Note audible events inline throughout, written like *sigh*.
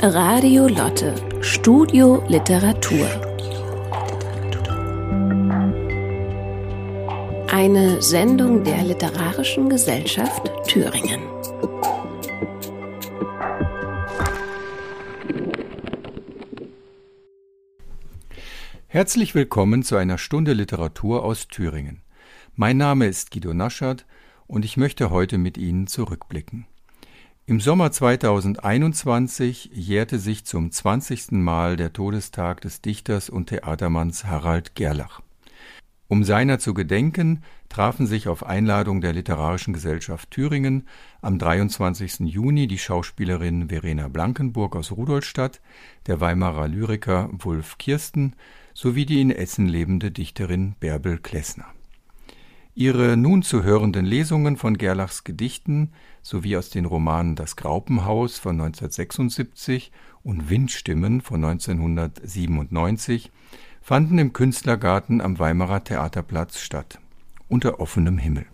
Radio Lotte, Studio Literatur. Eine Sendung der Literarischen Gesellschaft Thüringen. Herzlich willkommen zu einer Stunde Literatur aus Thüringen. Mein Name ist Guido Naschert und ich möchte heute mit Ihnen zurückblicken. Im Sommer 2021 jährte sich zum 20. Mal der Todestag des Dichters und Theatermanns Harald Gerlach. Um seiner zu gedenken, trafen sich auf Einladung der Literarischen Gesellschaft Thüringen am 23. Juni die Schauspielerin Verena Blankenburg aus Rudolstadt, der Weimarer Lyriker Wulf Kirsten sowie die in Essen lebende Dichterin Bärbel Klessner. Ihre nun zu hörenden Lesungen von Gerlachs Gedichten sowie aus den Romanen Das Graupenhaus von 1976 und Windstimmen von 1997 fanden im Künstlergarten am Weimarer Theaterplatz statt, unter offenem Himmel.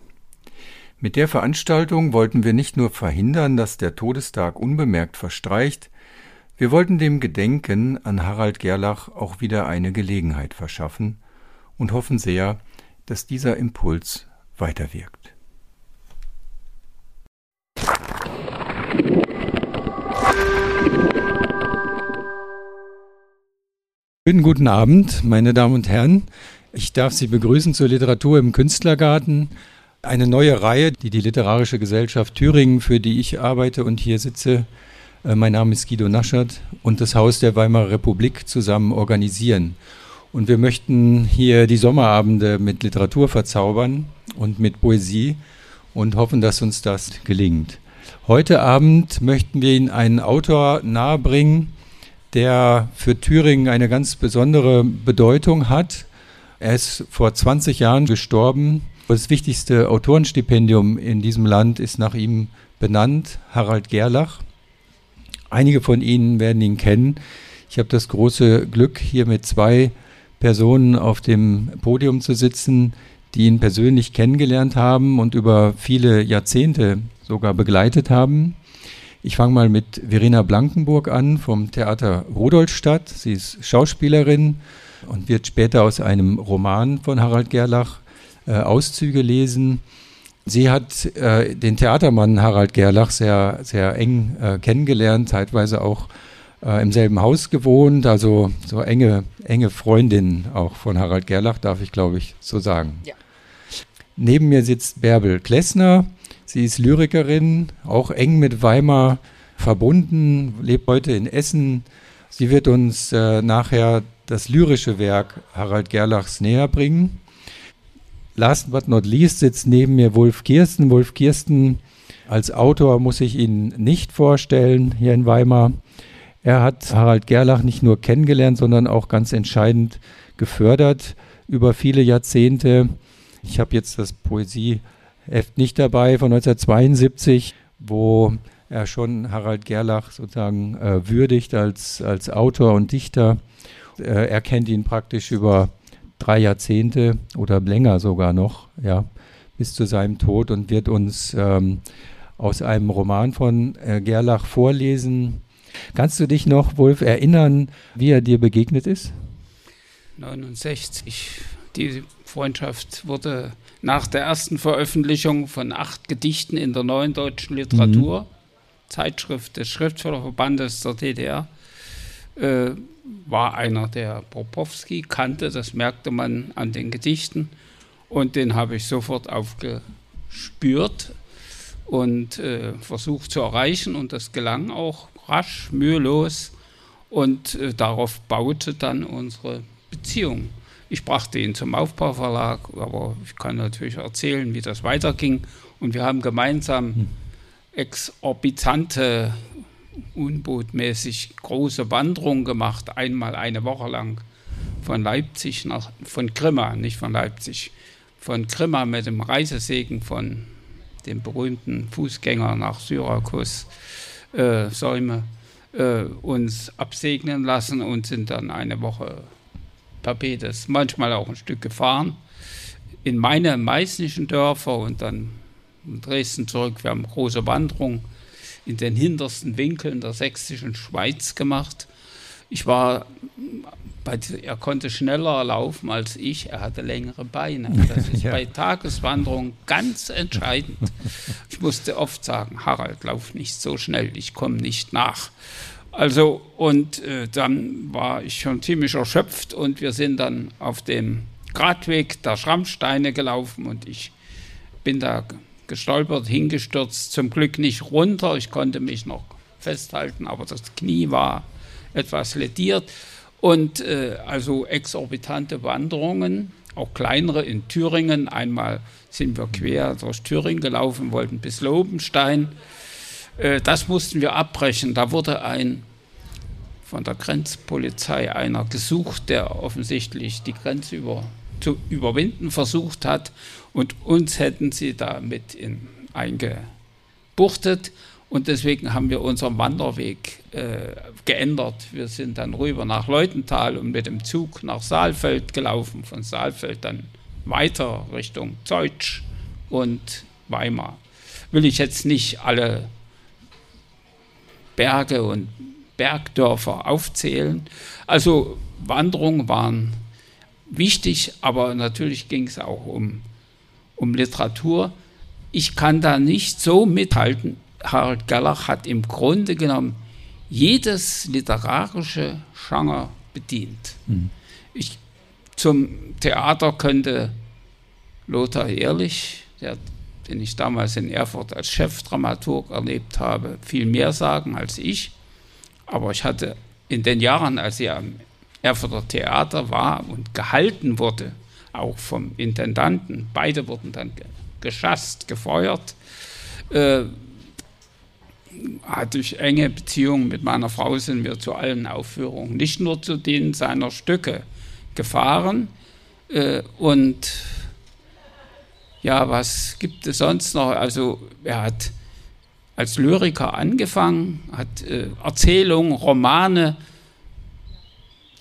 Mit der Veranstaltung wollten wir nicht nur verhindern, dass der Todestag unbemerkt verstreicht, wir wollten dem Gedenken an Harald Gerlach auch wieder eine Gelegenheit verschaffen und hoffen sehr, dass dieser Impuls weiterwirkt. Schönen guten Abend, meine Damen und Herren. Ich darf Sie begrüßen zur Literatur im Künstlergarten. Eine neue Reihe, die die Literarische Gesellschaft Thüringen, für die ich arbeite und hier sitze, äh, mein Name ist Guido Naschert und das Haus der Weimarer Republik zusammen organisieren. Und wir möchten hier die Sommerabende mit Literatur verzaubern und mit Poesie und hoffen, dass uns das gelingt. Heute Abend möchten wir Ihnen einen Autor nahebringen, der für Thüringen eine ganz besondere Bedeutung hat. Er ist vor 20 Jahren gestorben. Das wichtigste Autorenstipendium in diesem Land ist nach ihm benannt, Harald Gerlach. Einige von Ihnen werden ihn kennen. Ich habe das große Glück, hier mit zwei Personen auf dem Podium zu sitzen, die ihn persönlich kennengelernt haben und über viele Jahrzehnte sogar begleitet haben. Ich fange mal mit Verena Blankenburg an vom Theater Rudolstadt. Sie ist Schauspielerin und wird später aus einem Roman von Harald Gerlach äh, Auszüge lesen. Sie hat äh, den Theatermann Harald Gerlach sehr, sehr eng äh, kennengelernt, zeitweise auch äh, im selben Haus gewohnt, also so enge, enge Freundin auch von Harald Gerlach, darf ich glaube ich so sagen. Ja. Neben mir sitzt Bärbel Klessner. Sie ist Lyrikerin, auch eng mit Weimar verbunden, lebt heute in Essen. Sie wird uns äh, nachher das lyrische Werk Harald Gerlachs näher bringen. Last but not least sitzt neben mir Wolf Kirsten. Wolf Kirsten als Autor muss ich Ihnen nicht vorstellen hier in Weimar. Er hat Harald Gerlach nicht nur kennengelernt, sondern auch ganz entscheidend gefördert über viele Jahrzehnte. Ich habe jetzt das Poesieheft nicht dabei von 1972, wo er schon Harald Gerlach sozusagen äh, würdigt als, als Autor und Dichter. Äh, er kennt ihn praktisch über drei Jahrzehnte oder länger sogar noch, ja, bis zu seinem Tod und wird uns ähm, aus einem Roman von äh, Gerlach vorlesen, Kannst du dich noch, Wolf, erinnern, wie er dir begegnet ist? 69. Die Freundschaft wurde nach der ersten Veröffentlichung von acht Gedichten in der neuen deutschen Literatur, mhm. Zeitschrift des Schriftstellerverbandes der DDR, äh, war einer, der Popowski kannte. Das merkte man an den Gedichten. Und den habe ich sofort aufgespürt und äh, versucht zu erreichen. Und das gelang auch rasch, mühelos und äh, darauf baute dann unsere Beziehung. Ich brachte ihn zum Aufbauverlag, aber ich kann natürlich erzählen, wie das weiterging. Und wir haben gemeinsam hm. exorbitante, unbotmäßig große Wanderungen gemacht, einmal eine Woche lang von Leipzig nach, von Grimma, nicht von Leipzig, von Grimma mit dem Reisesegen von dem berühmten Fußgänger nach Syrakus äh, Säume äh, uns absegnen lassen und sind dann eine Woche Tapetes, manchmal auch ein Stück gefahren, in meine meißnischen Dörfer und dann in Dresden zurück. Wir haben große Wanderung in den hintersten Winkeln der sächsischen Schweiz gemacht. Ich war, bei, er konnte schneller laufen als ich, er hatte längere Beine. *laughs* Das ist ja. bei Tageswanderungen ganz entscheidend. Ich musste oft sagen, Harald, lauf nicht so schnell, ich komme nicht nach. Also, und äh, dann war ich schon ziemlich erschöpft und wir sind dann auf dem Radweg der Schrammsteine gelaufen und ich bin da gestolpert, hingestürzt, zum Glück nicht runter, ich konnte mich noch festhalten, aber das Knie war etwas lediert und äh, also exorbitante Wanderungen, auch kleinere in Thüringen, einmal sind wir quer durch Thüringen gelaufen, wollten bis Lobenstein, äh, das mussten wir abbrechen, da wurde ein von der Grenzpolizei einer gesucht, der offensichtlich die Grenze über, zu überwinden versucht hat. Und uns hätten sie damit in, eingebuchtet. Und deswegen haben wir unseren Wanderweg äh, geändert. Wir sind dann rüber nach Leutenthal und mit dem Zug nach Saalfeld gelaufen. Von Saalfeld dann weiter Richtung Zeutsch und Weimar. Will ich jetzt nicht alle Berge und Bergdörfer aufzählen. Also Wanderungen waren wichtig, aber natürlich ging es auch um um Literatur. Ich kann da nicht so mithalten. Harald Gallach hat im Grunde genommen jedes literarische Genre bedient. Mhm. Ich, zum Theater könnte Lothar Ehrlich, der, den ich damals in Erfurt als Chefdramaturg erlebt habe, viel mehr sagen als ich. Aber ich hatte in den Jahren, als er am Erfurter Theater war und gehalten wurde, auch vom Intendanten. Beide wurden dann geschasst, gefeuert. Äh, durch enge Beziehungen mit meiner Frau sind wir zu allen Aufführungen, nicht nur zu denen seiner Stücke, gefahren. Äh, und ja, was gibt es sonst noch? Also er hat als Lyriker angefangen, hat äh, Erzählungen, Romane,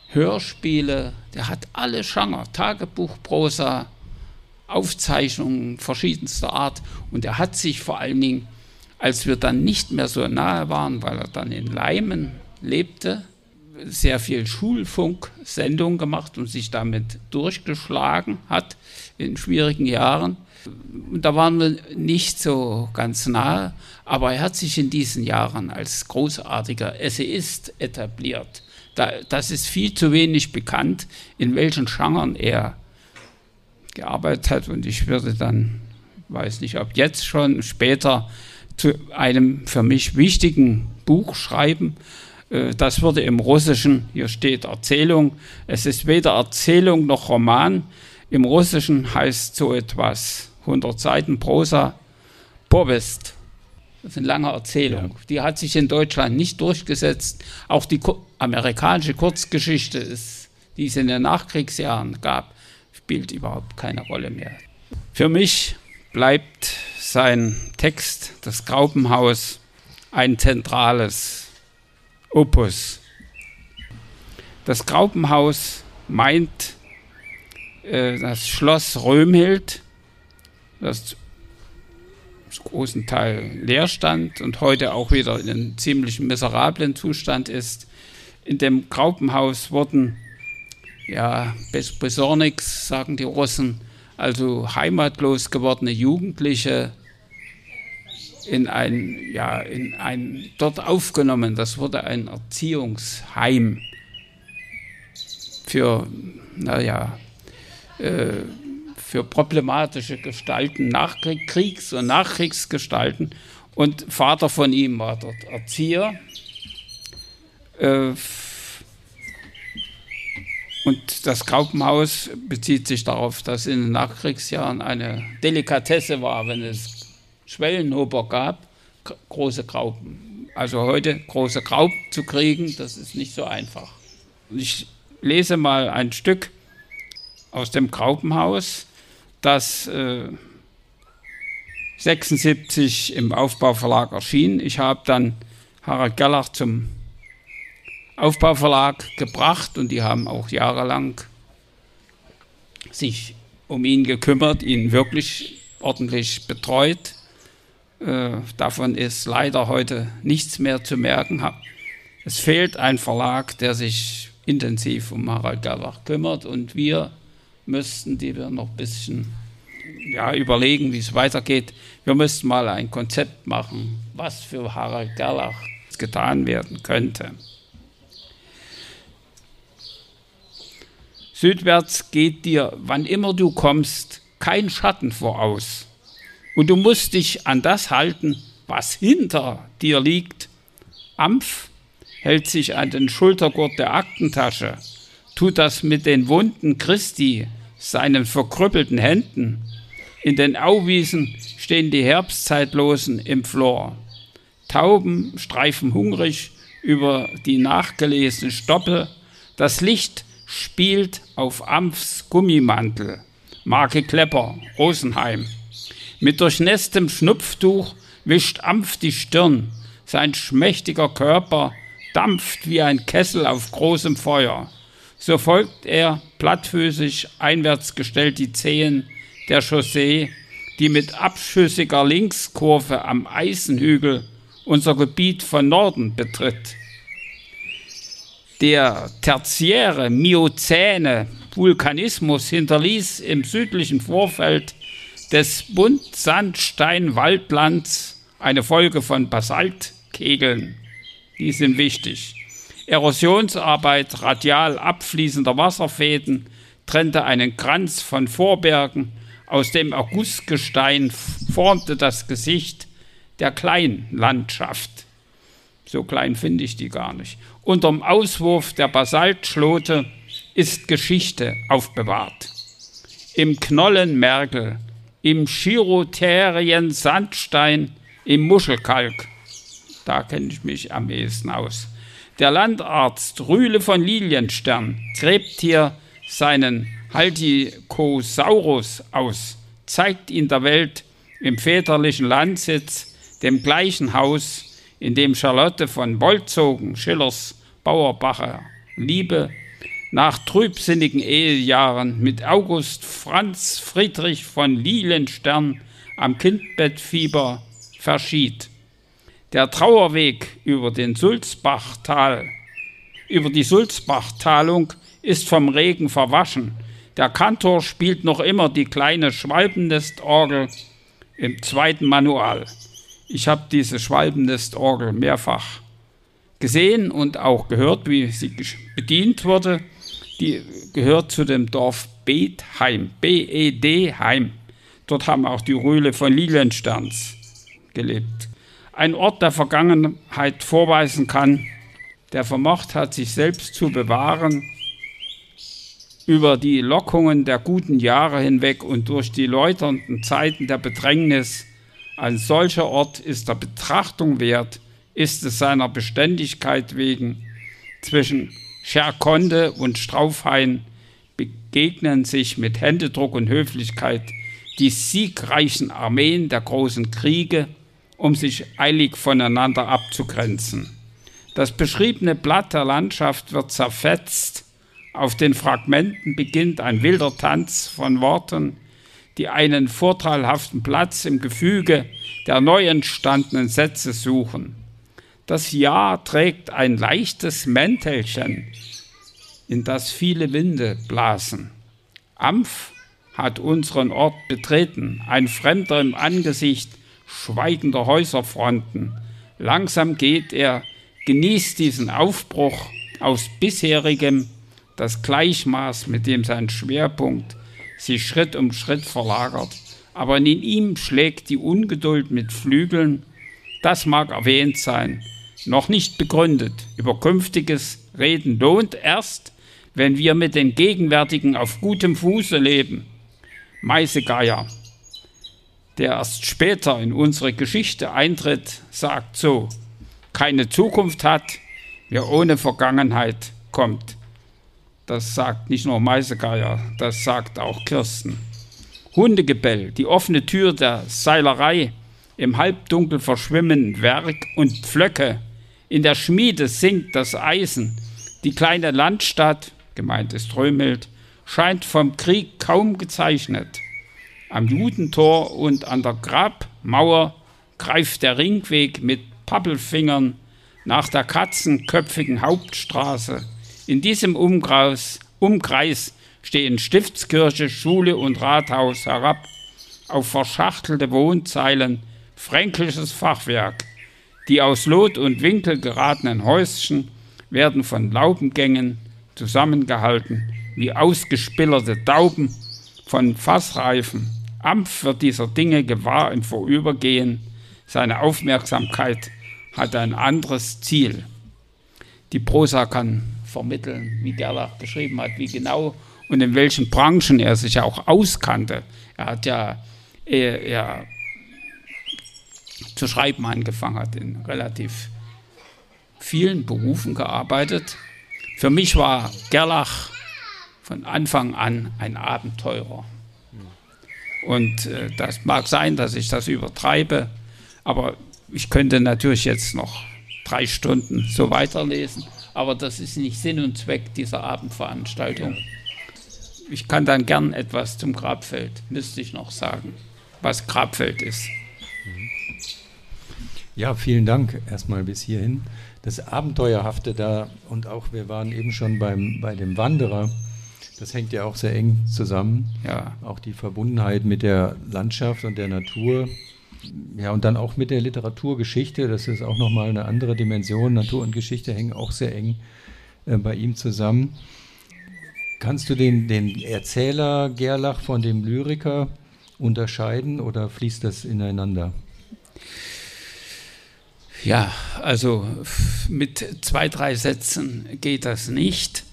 Hörspiele, der hat alle Genre, Tagebuch, Prosa, Aufzeichnungen verschiedenster Art. Und er hat sich vor allen Dingen, als wir dann nicht mehr so nahe waren, weil er dann in Leimen lebte, sehr viel Schulfunksendungen gemacht und sich damit durchgeschlagen hat in schwierigen Jahren. Und da waren wir nicht so ganz nahe, aber er hat sich in diesen Jahren als großartiger Essayist etabliert. Da, das ist viel zu wenig bekannt, in welchen Genren er gearbeitet hat. Und ich würde dann, weiß nicht, ob jetzt schon, später zu einem für mich wichtigen Buch schreiben. Äh, das wurde im Russischen, hier steht Erzählung, es ist weder Erzählung noch Roman. Im Russischen heißt so etwas 100 Seiten Prosa, Povest. Das ist eine lange Erzählung. Ja. Die hat sich in Deutschland nicht durchgesetzt. Auch die amerikanische Kurzgeschichte, ist, die es in den Nachkriegsjahren gab, spielt überhaupt keine Rolle mehr. Für mich bleibt sein Text, das Graupenhaus, ein zentrales Opus. Das Graupenhaus meint äh, das Schloss Römhild, das großen Teil leer stand und heute auch wieder in einem ziemlich miserablen Zustand ist. In dem Graupenhaus wurden, ja, Besornix, sagen die Russen, also heimatlos gewordene Jugendliche in ein, ja, in ein, dort aufgenommen. Das wurde ein Erziehungsheim für, naja, äh, für problematische Gestalten, Nachkriegs- und Nachkriegsgestalten. Und Vater von ihm war dort Erzieher. Äh, und das Graupenhaus bezieht sich darauf, dass in den Nachkriegsjahren eine Delikatesse war, wenn es Schwellenhuber gab, große Graupen. Also heute große Graupen zu kriegen, das ist nicht so einfach. Ich lese mal ein Stück aus dem Graupenhaus das äh, 76 im Aufbauverlag erschien. Ich habe dann Harald Gerlach zum Aufbauverlag gebracht und die haben auch jahrelang sich um ihn gekümmert, ihn wirklich ordentlich betreut. Äh, davon ist leider heute nichts mehr zu merken. Es fehlt ein Verlag, der sich intensiv um Harald Gerlach kümmert und wir müssten, die wir noch ein bisschen ja, überlegen, wie es weitergeht, wir müssten mal ein Konzept machen, was für Harald Gerlach getan werden könnte. Südwärts geht dir, wann immer du kommst, kein Schatten voraus. Und du musst dich an das halten, was hinter dir liegt. Ampf hält sich an den Schultergurt der Aktentasche, tut das mit den Wunden Christi, seinen verkrüppelten Händen. In den Auwiesen stehen die Herbstzeitlosen im Flor. Tauben streifen hungrig über die nachgelesene Stoppel. Das Licht spielt auf Ampfs Gummimantel. Marke Klepper, Rosenheim. Mit durchnässtem Schnupftuch wischt Ampf die Stirn. Sein schmächtiger Körper dampft wie ein Kessel auf großem Feuer. So folgt er plattfüßig einwärts gestellt die Zehen der Chaussee, die mit abschüssiger Linkskurve am Eisenhügel unser Gebiet von Norden betritt. Der tertiäre Miozäne Vulkanismus hinterließ im südlichen Vorfeld des Buntsandstein-Waldlands eine Folge von Basaltkegeln. Die sind wichtig. Erosionsarbeit radial abfließender Wasserfäden trennte einen Kranz von Vorbergen. Aus dem Augustgestein formte das Gesicht der Kleinlandschaft. So klein finde ich die gar nicht. Unterm Auswurf der Basaltschlote ist Geschichte aufbewahrt. Im Knollenmergel im Chirotherien Sandstein, im Muschelkalk. Da kenne ich mich am ehesten aus. Der Landarzt Rühle von Lilienstern gräbt hier seinen Haltikosaurus aus, zeigt ihn der Welt im väterlichen Landsitz, dem gleichen Haus, in dem Charlotte von Bolzogen, Schillers Bauerbacher Liebe nach trübsinnigen Ehejahren mit August Franz Friedrich von Lilienstern am Kindbettfieber verschied. Der Trauerweg über den Sulzbachtal, über die Sulzbachtalung ist vom Regen verwaschen. Der Kantor spielt noch immer die kleine Schwalbennestorgel im zweiten Manual. Ich habe diese Schwalbennestorgel mehrfach gesehen und auch gehört, wie sie bedient wurde die gehört zu dem Dorf Betheim, B-E-D-Heim. Dort haben auch die Rühle von Liliensterns gelebt. Ein Ort der Vergangenheit vorweisen kann, der vermocht hat, sich selbst zu bewahren, über die Lockungen der guten Jahre hinweg und durch die läuternden Zeiten der Bedrängnis. Ein solcher Ort ist der Betrachtung wert, ist es seiner Beständigkeit wegen zwischen Scherkonde und Straufhain begegnen sich mit Händedruck und Höflichkeit die siegreichen Armeen der großen Kriege, um sich eilig voneinander abzugrenzen. Das beschriebene Blatt der Landschaft wird zerfetzt, auf den Fragmenten beginnt ein wilder Tanz von Worten, die einen vorteilhaften Platz im Gefüge der neu entstandenen Sätze suchen. Das Jahr trägt ein leichtes Mäntelchen, in das viele Winde blasen. Ampf hat unseren Ort betreten, ein Fremder im Angesicht schweigender Häuserfronten. Langsam geht er, genießt diesen Aufbruch aus bisherigem, das Gleichmaß, mit dem sein Schwerpunkt sich Schritt um Schritt verlagert. Aber in ihm schlägt die Ungeduld mit Flügeln, das mag erwähnt sein, noch nicht begründet. Über künftiges Reden lohnt erst, wenn wir mit den gegenwärtigen auf gutem Fuße leben. Meisegeier, der erst später in unsere Geschichte eintritt, sagt so, keine Zukunft hat, wer ohne Vergangenheit kommt. Das sagt nicht nur Meisegeier, das sagt auch Kirsten. Hundegebell, die offene Tür der Seilerei, im Halbdunkel verschwimmen Werk und Pflöcke, in der Schmiede sinkt das Eisen. Die kleine Landstadt, gemeint ist Römelt, scheint vom Krieg kaum gezeichnet. Am Judentor und an der Grabmauer greift der Ringweg mit Pappelfingern nach der katzenköpfigen Hauptstraße. In diesem Umkreis, Umkreis stehen Stiftskirche, Schule und Rathaus herab auf verschachtelte Wohnzeilen, fränkisches Fachwerk. Die aus Lot und Winkel geratenen Häuschen werden von Laubengängen zusammengehalten, wie ausgespillerte Tauben von Fassreifen. Ampf wird dieser Dinge gewahr im Vorübergehen. Seine Aufmerksamkeit hat ein anderes Ziel. Die Prosa kann vermitteln, wie Gerlach geschrieben hat, wie genau und in welchen Branchen er sich auch auskannte. Er hat ja er, er zu schreiben angefangen hat, in relativ vielen Berufen gearbeitet. Für mich war Gerlach von Anfang an ein Abenteurer. Und äh, das mag sein, dass ich das übertreibe, aber ich könnte natürlich jetzt noch drei Stunden so weiterlesen, aber das ist nicht Sinn und Zweck dieser Abendveranstaltung. Ich kann dann gern etwas zum Grabfeld, müsste ich noch sagen, was Grabfeld ist. Ja, vielen Dank erstmal bis hierhin. Das Abenteuerhafte da und auch wir waren eben schon beim, bei dem Wanderer, das hängt ja auch sehr eng zusammen. Ja. Auch die Verbundenheit mit der Landschaft und der Natur. Ja, und dann auch mit der Literaturgeschichte, das ist auch nochmal eine andere Dimension. Natur und Geschichte hängen auch sehr eng äh, bei ihm zusammen. Kannst du den, den Erzähler Gerlach von dem Lyriker unterscheiden oder fließt das ineinander? Ja, also mit zwei, drei Sätzen geht das nicht.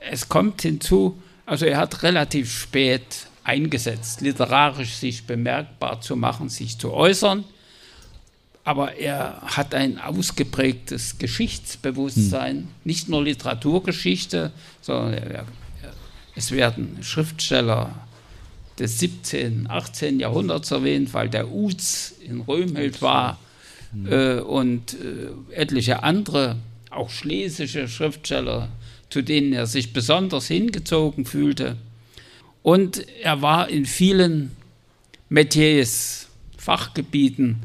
Es kommt hinzu, also er hat relativ spät eingesetzt, literarisch sich bemerkbar zu machen, sich zu äußern. Aber er hat ein ausgeprägtes Geschichtsbewusstsein, hm. nicht nur Literaturgeschichte, sondern er, es werden Schriftsteller des 17., 18. Jahrhunderts erwähnt, weil der Uz in Römhild war mhm. äh, und äh, etliche andere, auch schlesische Schriftsteller, zu denen er sich besonders hingezogen fühlte. Und er war in vielen Metiers, Fachgebieten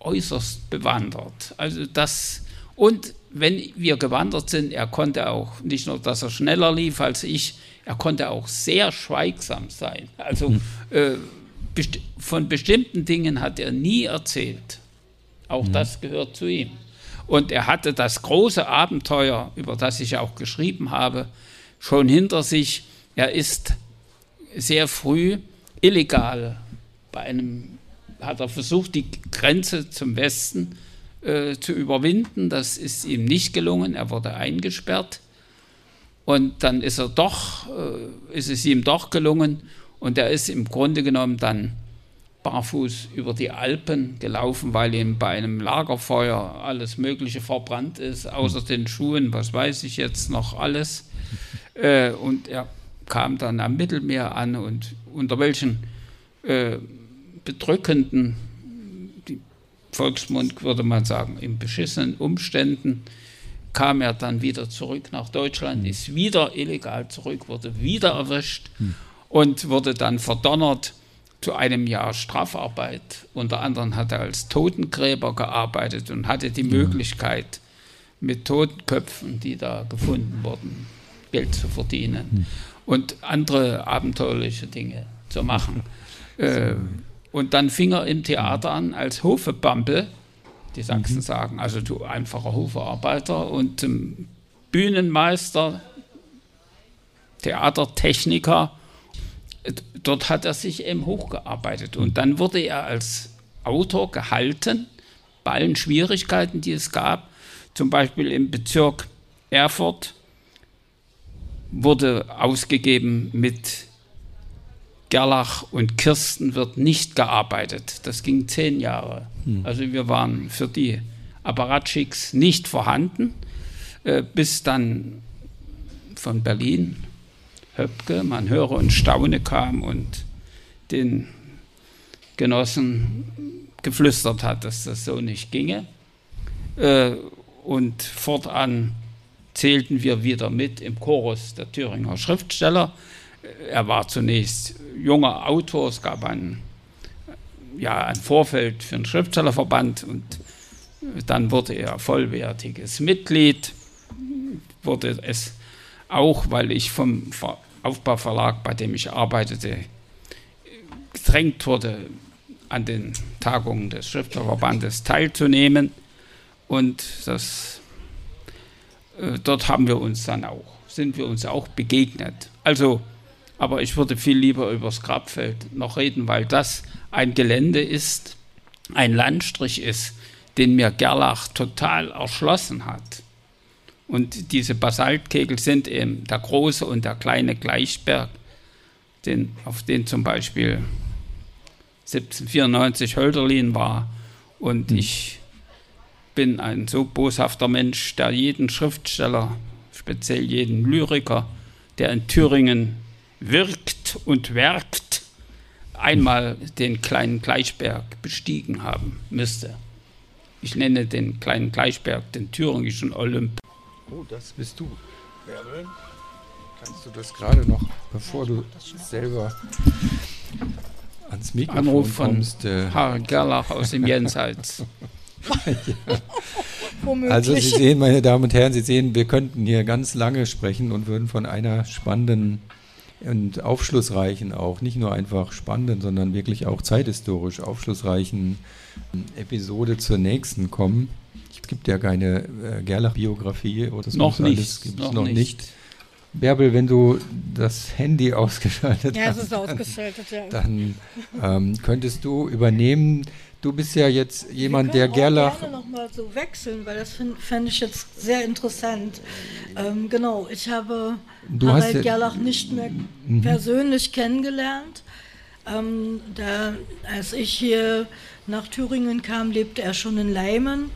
äußerst bewandert. Also das, und wenn wir gewandert sind, er konnte auch nicht nur, dass er schneller lief als ich, er konnte auch sehr schweigsam sein. Also mhm. äh, best von bestimmten Dingen hat er nie erzählt. Auch mhm. das gehört zu ihm. Und er hatte das große Abenteuer, über das ich auch geschrieben habe, schon hinter sich. Er ist sehr früh illegal bei einem, hat er versucht, die Grenze zum Westen äh, zu überwinden. Das ist ihm nicht gelungen. Er wurde eingesperrt. Und dann ist er doch, äh, ist es ihm doch gelungen und er ist im Grunde genommen dann barfuß über die Alpen gelaufen, weil ihm bei einem Lagerfeuer alles Mögliche verbrannt ist, außer hm. den Schuhen, was weiß ich jetzt noch alles. Äh, und er kam dann am Mittelmeer an und unter welchen äh, bedrückenden, die Volksmund würde man sagen, in beschissenen Umständen kam er dann wieder zurück nach Deutschland, mhm. ist wieder illegal zurück, wurde wieder erwischt mhm. und wurde dann verdonnert zu einem Jahr Strafarbeit. Unter anderem hat er als Totengräber gearbeitet und hatte die. Möglichkeit, mit Totenköpfen, die da gefunden wurden, Geld zu verdienen hm. und andere abenteuerliche Dinge zu machen. äh, und dann fing er im Theater an als Hofepampel die Sachsen mhm. sagen. Also du einfacher Hofarbeiter und ähm, Bühnenmeister, Theatertechniker. Dort hat er sich eben hochgearbeitet. Und dann wurde er als Autor gehalten bei allen Schwierigkeiten, die es gab. Zum Beispiel im Bezirk Erfurt wurde ausgegeben mit Gerlach und Kirsten wird nicht gearbeitet. Das ging zehn Jahre. Hm. Also wir waren für die Apparatschicks nicht vorhanden, äh, bis dann von Berlin Höpke, man höre und staune kam und den Genossen geflüstert hat, dass das so nicht ginge. Äh, und fortan zählten wir wieder mit im Chorus der Thüringer Schriftsteller. Er war zunächst junger Autor, es gab einen ja ein Vorfeld für den Schriftstellerverband und dann wurde er vollwertiges Mitglied, wurde es auch, weil ich vom Aufbauverlag, bei dem ich arbeitete, gedrängt wurde, an den Tagungen des Schriftstellerverbandes teilzunehmen. Und das, äh, dort haben wir uns dann auch, sind wir uns auch begegnet. Also, aber ich würde viel lieber über das Grabfeld noch reden, weil das ein Gelände ist, ein Landstrich ist, den mir Gerlach total erschlossen hat. Und diese Basaltkegel sind eben der große und der kleine Gleichberg, den, auf den zum Beispiel 1794 Hölderlin war. Und mhm. ich bin ein so boshafter Mensch, der jeden Schriftsteller, speziell jeden Lyriker, der in Thüringen wirkt und werkt, einmal den kleinen Gleichberg bestiegen haben müsste. Ich nenne den kleinen Gleichberg den thüringischen Olymp. Oh, das bist du, Bärbel. Kannst du das gerade noch, bevor du selber ans Mikrofon Anruf von kommst? Äh Herr Gerlach aus dem Jenseits. *laughs* ja. Also Sie sehen, meine Damen und Herren, Sie sehen, wir könnten hier ganz lange sprechen und würden von einer spannenden und aufschlussreichen auch, nicht nur einfach spannenden, sondern wirklich auch zeithistorisch aufschlussreichen Episode zur nächsten kommen. Es gibt ja keine äh, Gerlach-Biografie oder das noch nicht. Gibt es noch, nicht. nicht. Bärbel, wenn du das Handy *laughs* ausgeschaltet ja, hast, es ist ausgeschaltet, ja. dann ähm, könntest du übernehmen. Du bist ja jetzt jemand, der Gerlach. Ich gerne nochmal so wechseln, weil das fände ich jetzt sehr interessant. Ähm, genau, ich habe du Harald ja, Gerlach nicht mehr mhm. persönlich kennengelernt. Ähm, da, als ich hier nach Thüringen kam, lebte er schon in Leimen.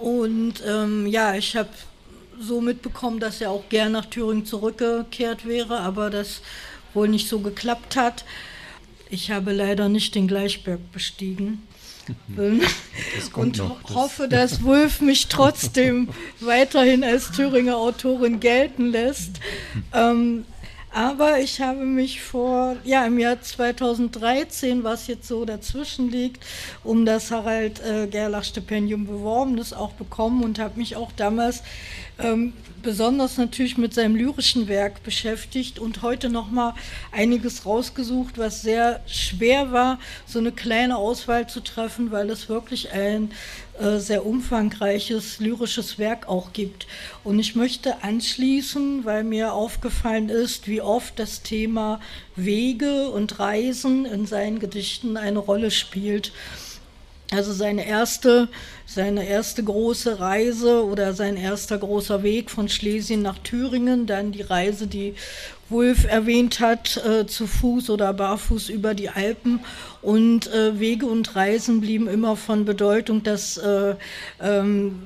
Und ähm, ja, ich habe so mitbekommen, dass er auch gern nach Thüringen zurückgekehrt wäre, aber das wohl nicht so geklappt hat. Ich habe leider nicht den Gleichberg bestiegen. *laughs* und noch, das hoffe, dass Wulf mich trotzdem *laughs* weiterhin als Thüringer Autorin gelten lässt. Ähm, aber ich habe mich vor, ja, im Jahr 2013, was jetzt so dazwischen liegt, um das Harald äh, Gerlach-Stipendium beworben, das auch bekommen und habe mich auch damals ähm, besonders natürlich mit seinem lyrischen Werk beschäftigt und heute noch mal einiges rausgesucht, was sehr schwer war, so eine kleine Auswahl zu treffen, weil es wirklich ein äh, sehr umfangreiches lyrisches Werk auch gibt. Und ich möchte anschließen, weil mir aufgefallen ist, wie oft das Thema Wege und Reisen in seinen Gedichten eine Rolle spielt. Also seine erste, seine erste große Reise oder sein erster großer Weg von Schlesien nach Thüringen, dann die Reise, die Wulf erwähnt hat, äh, zu Fuß oder barfuß über die Alpen. Und äh, Wege und Reisen blieben immer von Bedeutung. Das äh, ähm,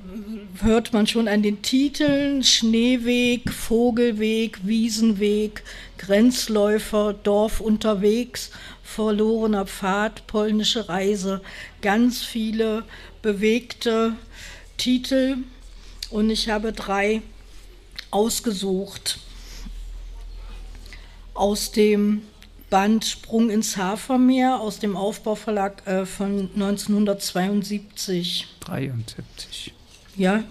hört man schon an den Titeln. Schneeweg, Vogelweg, Wiesenweg, Grenzläufer, Dorf unterwegs verlorener Pfad, polnische Reise, ganz viele bewegte Titel und ich habe drei ausgesucht aus dem Band Sprung ins Hafermeer aus dem Aufbauverlag äh, von 1972. 73. Ja,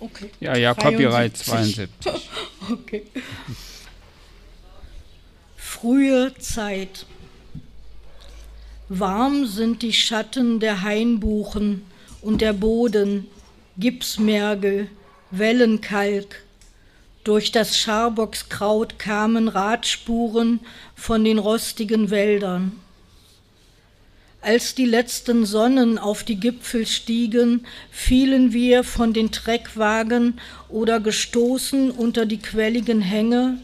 okay. Ja, ja, Copyright 72. *laughs* okay. Frühe Zeit. Warm sind die Schatten der Hainbuchen und der Boden, Gipsmergel, Wellenkalk. Durch das Scharbockskraut kamen Radspuren von den rostigen Wäldern. Als die letzten Sonnen auf die Gipfel stiegen, fielen wir von den Treckwagen oder gestoßen unter die quelligen Hänge.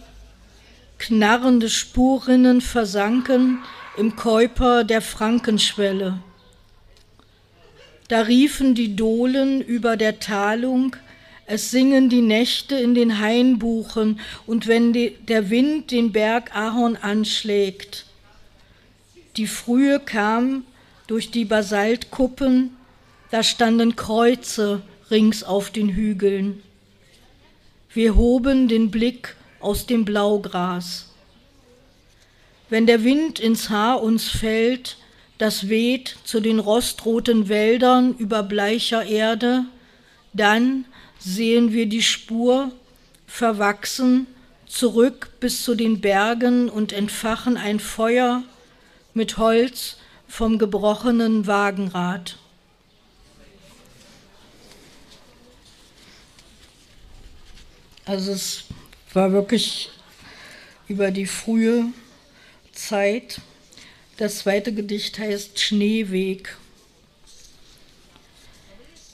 Knarrende Spurrinnen versanken im Käuper der Frankenschwelle. Da riefen die Dohlen über der Talung, es singen die Nächte in den Hainbuchen und wenn die, der Wind den Berg Ahorn anschlägt. Die Frühe kam durch die Basaltkuppen, da standen Kreuze rings auf den Hügeln. Wir hoben den Blick aus dem Blaugras. Wenn der Wind ins Haar uns fällt, das weht zu den rostroten Wäldern über bleicher Erde, dann sehen wir die Spur verwachsen zurück bis zu den Bergen und entfachen ein Feuer mit Holz vom gebrochenen Wagenrad. Also es war wirklich über die frühe Zeit. Das zweite Gedicht heißt Schneeweg.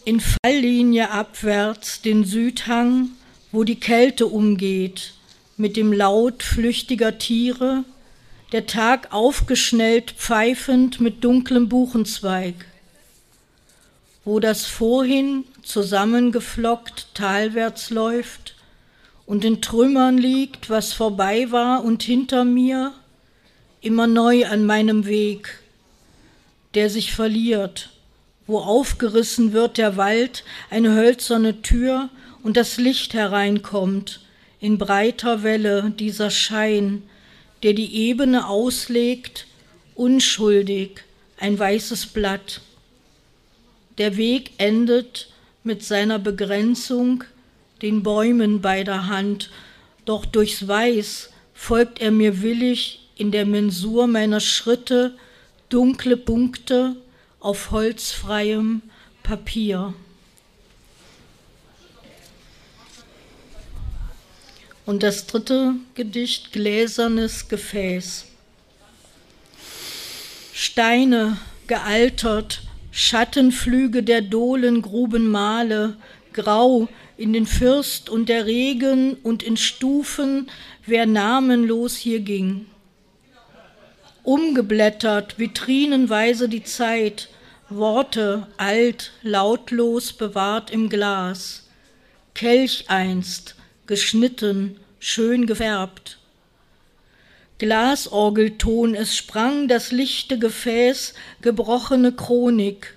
In Falllinie abwärts den Südhang, wo die Kälte umgeht, mit dem Laut flüchtiger Tiere, der Tag aufgeschnellt pfeifend mit dunklem Buchenzweig, wo das vorhin zusammengeflockt talwärts läuft und in Trümmern liegt, was vorbei war und hinter mir, immer neu an meinem Weg, der sich verliert, wo aufgerissen wird der Wald, eine hölzerne Tür und das Licht hereinkommt, in breiter Welle dieser Schein, der die Ebene auslegt, unschuldig, ein weißes Blatt. Der Weg endet mit seiner Begrenzung, den Bäumen bei der Hand, doch durchs Weiß folgt er mir willig in der Mensur meiner Schritte, dunkle Punkte auf holzfreiem Papier. Und das dritte Gedicht, Gläsernes Gefäß. Steine, gealtert, Schattenflüge der Dohlen gruben Male, grau in den Fürst und der Regen und in Stufen, wer namenlos hier ging. Umgeblättert, vitrinenweise die Zeit, Worte alt, lautlos bewahrt im Glas. Kelch einst, geschnitten, schön gefärbt. Glasorgelton, es sprang das lichte Gefäß, gebrochene Chronik.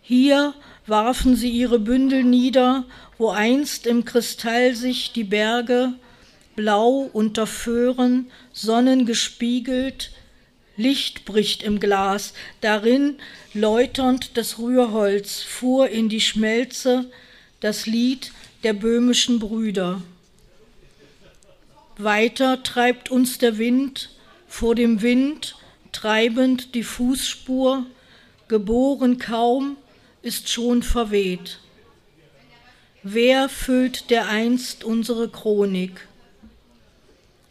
Hier warfen sie ihre Bündel nieder, wo einst im Kristall sich die Berge, blau unter Föhren, sonnengespiegelt, Licht bricht im Glas, darin läuternd das Rührholz fuhr in die Schmelze, das Lied der böhmischen Brüder. Weiter treibt uns der Wind, vor dem Wind treibend die Fußspur, geboren kaum, ist schon verweht. Wer füllt dereinst unsere Chronik?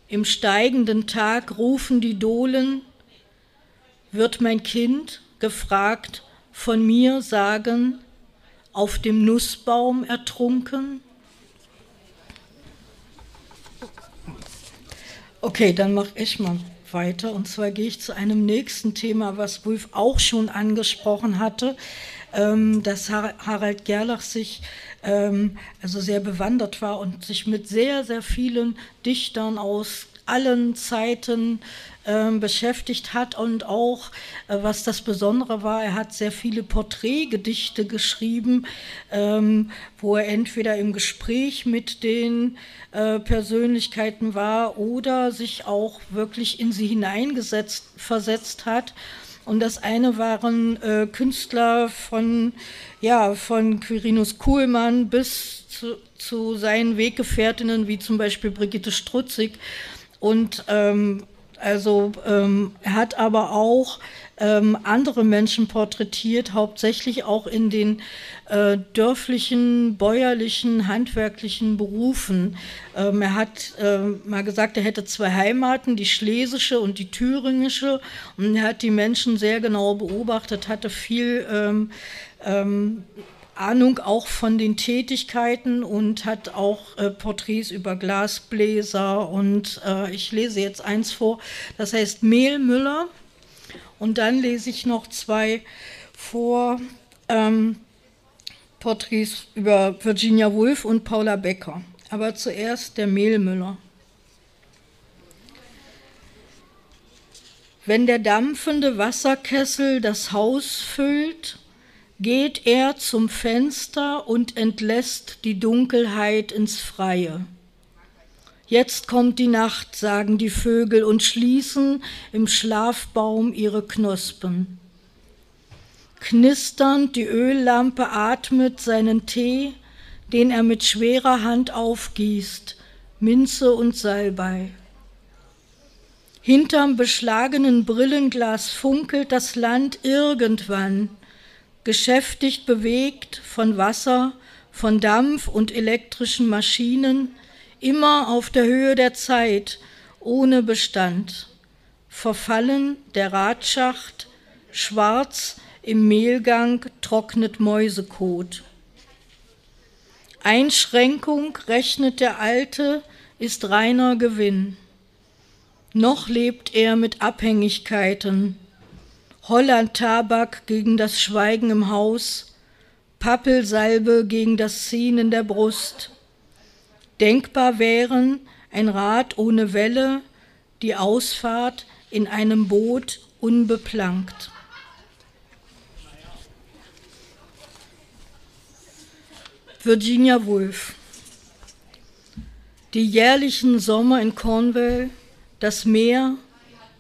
Im steigenden Tag rufen die Dohlen, wird mein Kind, gefragt, von mir sagen, auf dem Nussbaum ertrunken? Okay, dann mache ich mal weiter. Und zwar gehe ich zu einem nächsten Thema, was Wulf auch schon angesprochen hatte, ähm, dass Harald Gerlach sich ähm, also sehr bewandert war und sich mit sehr, sehr vielen Dichtern aus allen Zeiten ähm, beschäftigt hat und auch, äh, was das Besondere war, er hat sehr viele Porträtgedichte geschrieben, ähm, wo er entweder im Gespräch mit den äh, Persönlichkeiten war oder sich auch wirklich in sie hineingesetzt, versetzt hat. Und das eine waren äh, Künstler von, ja, von Quirinus Kuhlmann bis zu, zu seinen Weggefährtinnen, wie zum Beispiel Brigitte Strutzig. Und ähm, also ähm, er hat aber auch ähm, andere Menschen porträtiert, hauptsächlich auch in den äh, dörflichen, bäuerlichen, handwerklichen Berufen. Ähm, er hat äh, mal gesagt, er hätte zwei Heimaten, die schlesische und die thüringische. Und er hat die Menschen sehr genau beobachtet, hatte viel ähm, ähm, Ahnung auch von den Tätigkeiten und hat auch äh, Porträts über Glasbläser. Und äh, ich lese jetzt eins vor, das heißt Mehlmüller. Und dann lese ich noch zwei vor ähm, Porträts über Virginia Woolf und Paula Becker. Aber zuerst der Mehlmüller. Wenn der dampfende Wasserkessel das Haus füllt, geht er zum Fenster und entlässt die Dunkelheit ins Freie. Jetzt kommt die Nacht, sagen die Vögel und schließen im Schlafbaum ihre Knospen. Knisternd die Öllampe atmet seinen Tee, den er mit schwerer Hand aufgießt, Minze und Salbei. Hinterm beschlagenen Brillenglas funkelt das Land irgendwann, geschäftigt bewegt von Wasser, von Dampf und elektrischen Maschinen, immer auf der Höhe der Zeit, ohne Bestand. Verfallen der Radschacht, schwarz im Mehlgang trocknet Mäusekot. Einschränkung, rechnet der Alte, ist reiner Gewinn. Noch lebt er mit Abhängigkeiten. Holland-Tabak gegen das Schweigen im Haus, Pappelsalbe gegen das Ziehen in der Brust. Denkbar wären ein Rad ohne Welle, die Ausfahrt in einem Boot unbeplankt. Virginia Woolf Die jährlichen Sommer in Cornwall das Meer.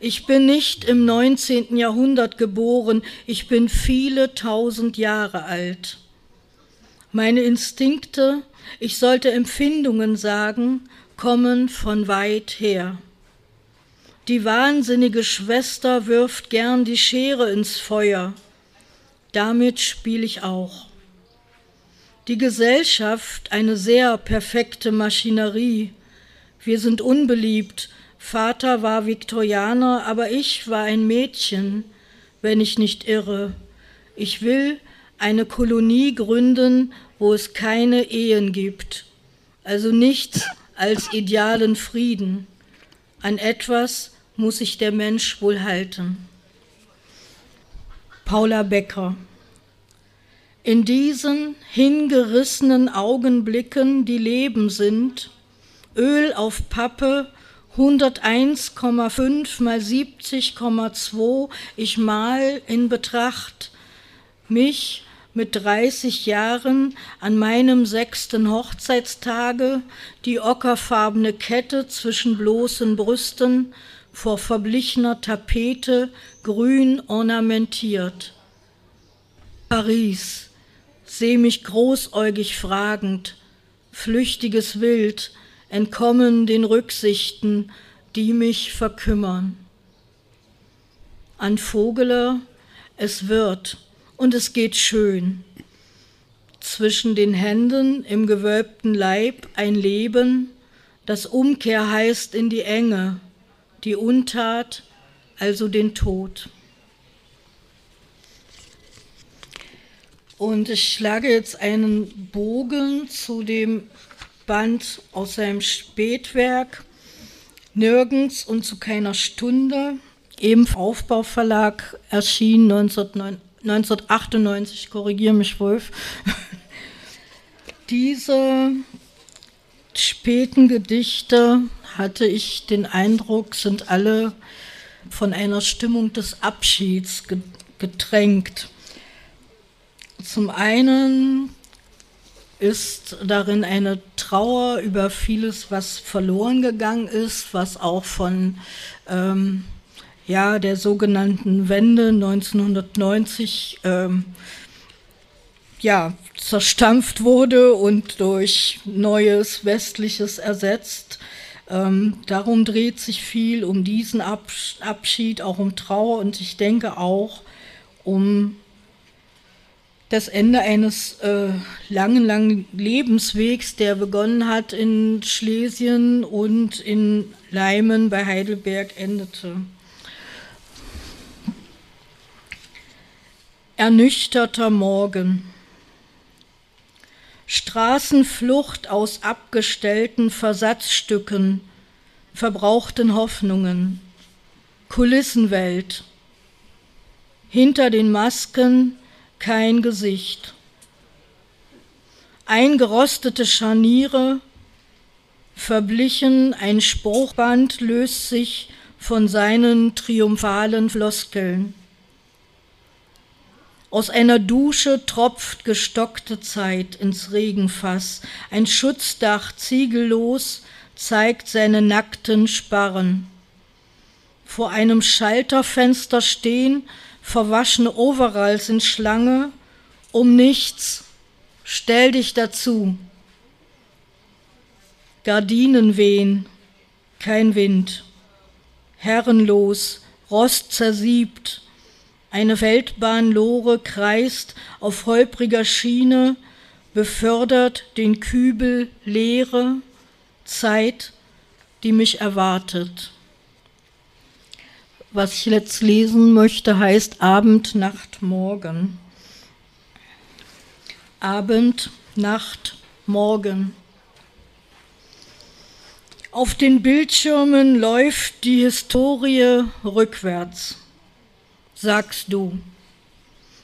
Ich bin nicht im 19. Jahrhundert geboren, ich bin viele tausend Jahre alt. Meine Instinkte, ich sollte Empfindungen sagen, kommen von weit her. Die wahnsinnige Schwester wirft gern die Schere ins Feuer. Damit spiele ich auch. Die Gesellschaft eine sehr perfekte Maschinerie. Wir sind unbeliebt, Vater war Viktorianer, aber ich war ein Mädchen, wenn ich nicht irre. Ich will eine Kolonie gründen, wo es keine Ehen gibt, also nichts als idealen Frieden. An etwas muss sich der Mensch wohl halten. Paula Becker In diesen hingerissenen Augenblicken, die Leben sind, Öl auf Pappe, 101,5 mal 70,2 ich mal in Betracht mich mit 30 Jahren an meinem sechsten Hochzeitstage die ockerfarbene Kette zwischen bloßen Brüsten vor verblichener Tapete grün ornamentiert. Paris, seh mich großäugig fragend, flüchtiges Wild, entkommen den Rücksichten, die mich verkümmern. An Vogeler, es wird und es geht schön. Zwischen den Händen im gewölbten Leib ein Leben, das Umkehr heißt in die Enge, die Untat, also den Tod. Und ich schlage jetzt einen Bogen zu dem Band aus seinem Spätwerk Nirgends und zu keiner Stunde, eben Aufbauverlag, erschien 1998, korrigiere mich Wolf. *laughs* Diese späten Gedichte, hatte ich den Eindruck, sind alle von einer Stimmung des Abschieds getränkt. Zum einen ist darin eine Trauer über vieles, was verloren gegangen ist, was auch von ähm, ja, der sogenannten Wende 1990 ähm, ja, zerstampft wurde und durch Neues, Westliches ersetzt. Ähm, darum dreht sich viel, um diesen Abschied, auch um Trauer und ich denke auch um das Ende eines äh, langen, langen Lebenswegs, der begonnen hat in Schlesien und in Leimen bei Heidelberg endete. Ernüchterter Morgen. Straßenflucht aus abgestellten Versatzstücken, verbrauchten Hoffnungen, Kulissenwelt. Hinter den Masken kein Gesicht. Eingerostete Scharniere, verblichen, ein Spruchband löst sich von seinen triumphalen Floskeln. Aus einer Dusche tropft gestockte Zeit ins Regenfass, ein Schutzdach ziegellos zeigt seine nackten Sparren. Vor einem Schalterfenster stehen verwaschene Overalls in Schlange, um nichts, stell dich dazu. Gardinen wehen, kein Wind, herrenlos, Rost zersiebt, eine Feldbahnlore kreist auf holpriger Schiene, befördert den Kübel Leere, Zeit, die mich erwartet. Was ich jetzt lesen möchte, heißt Abend, Nacht, Morgen. Abend, Nacht, Morgen. Auf den Bildschirmen läuft die Historie rückwärts, sagst du.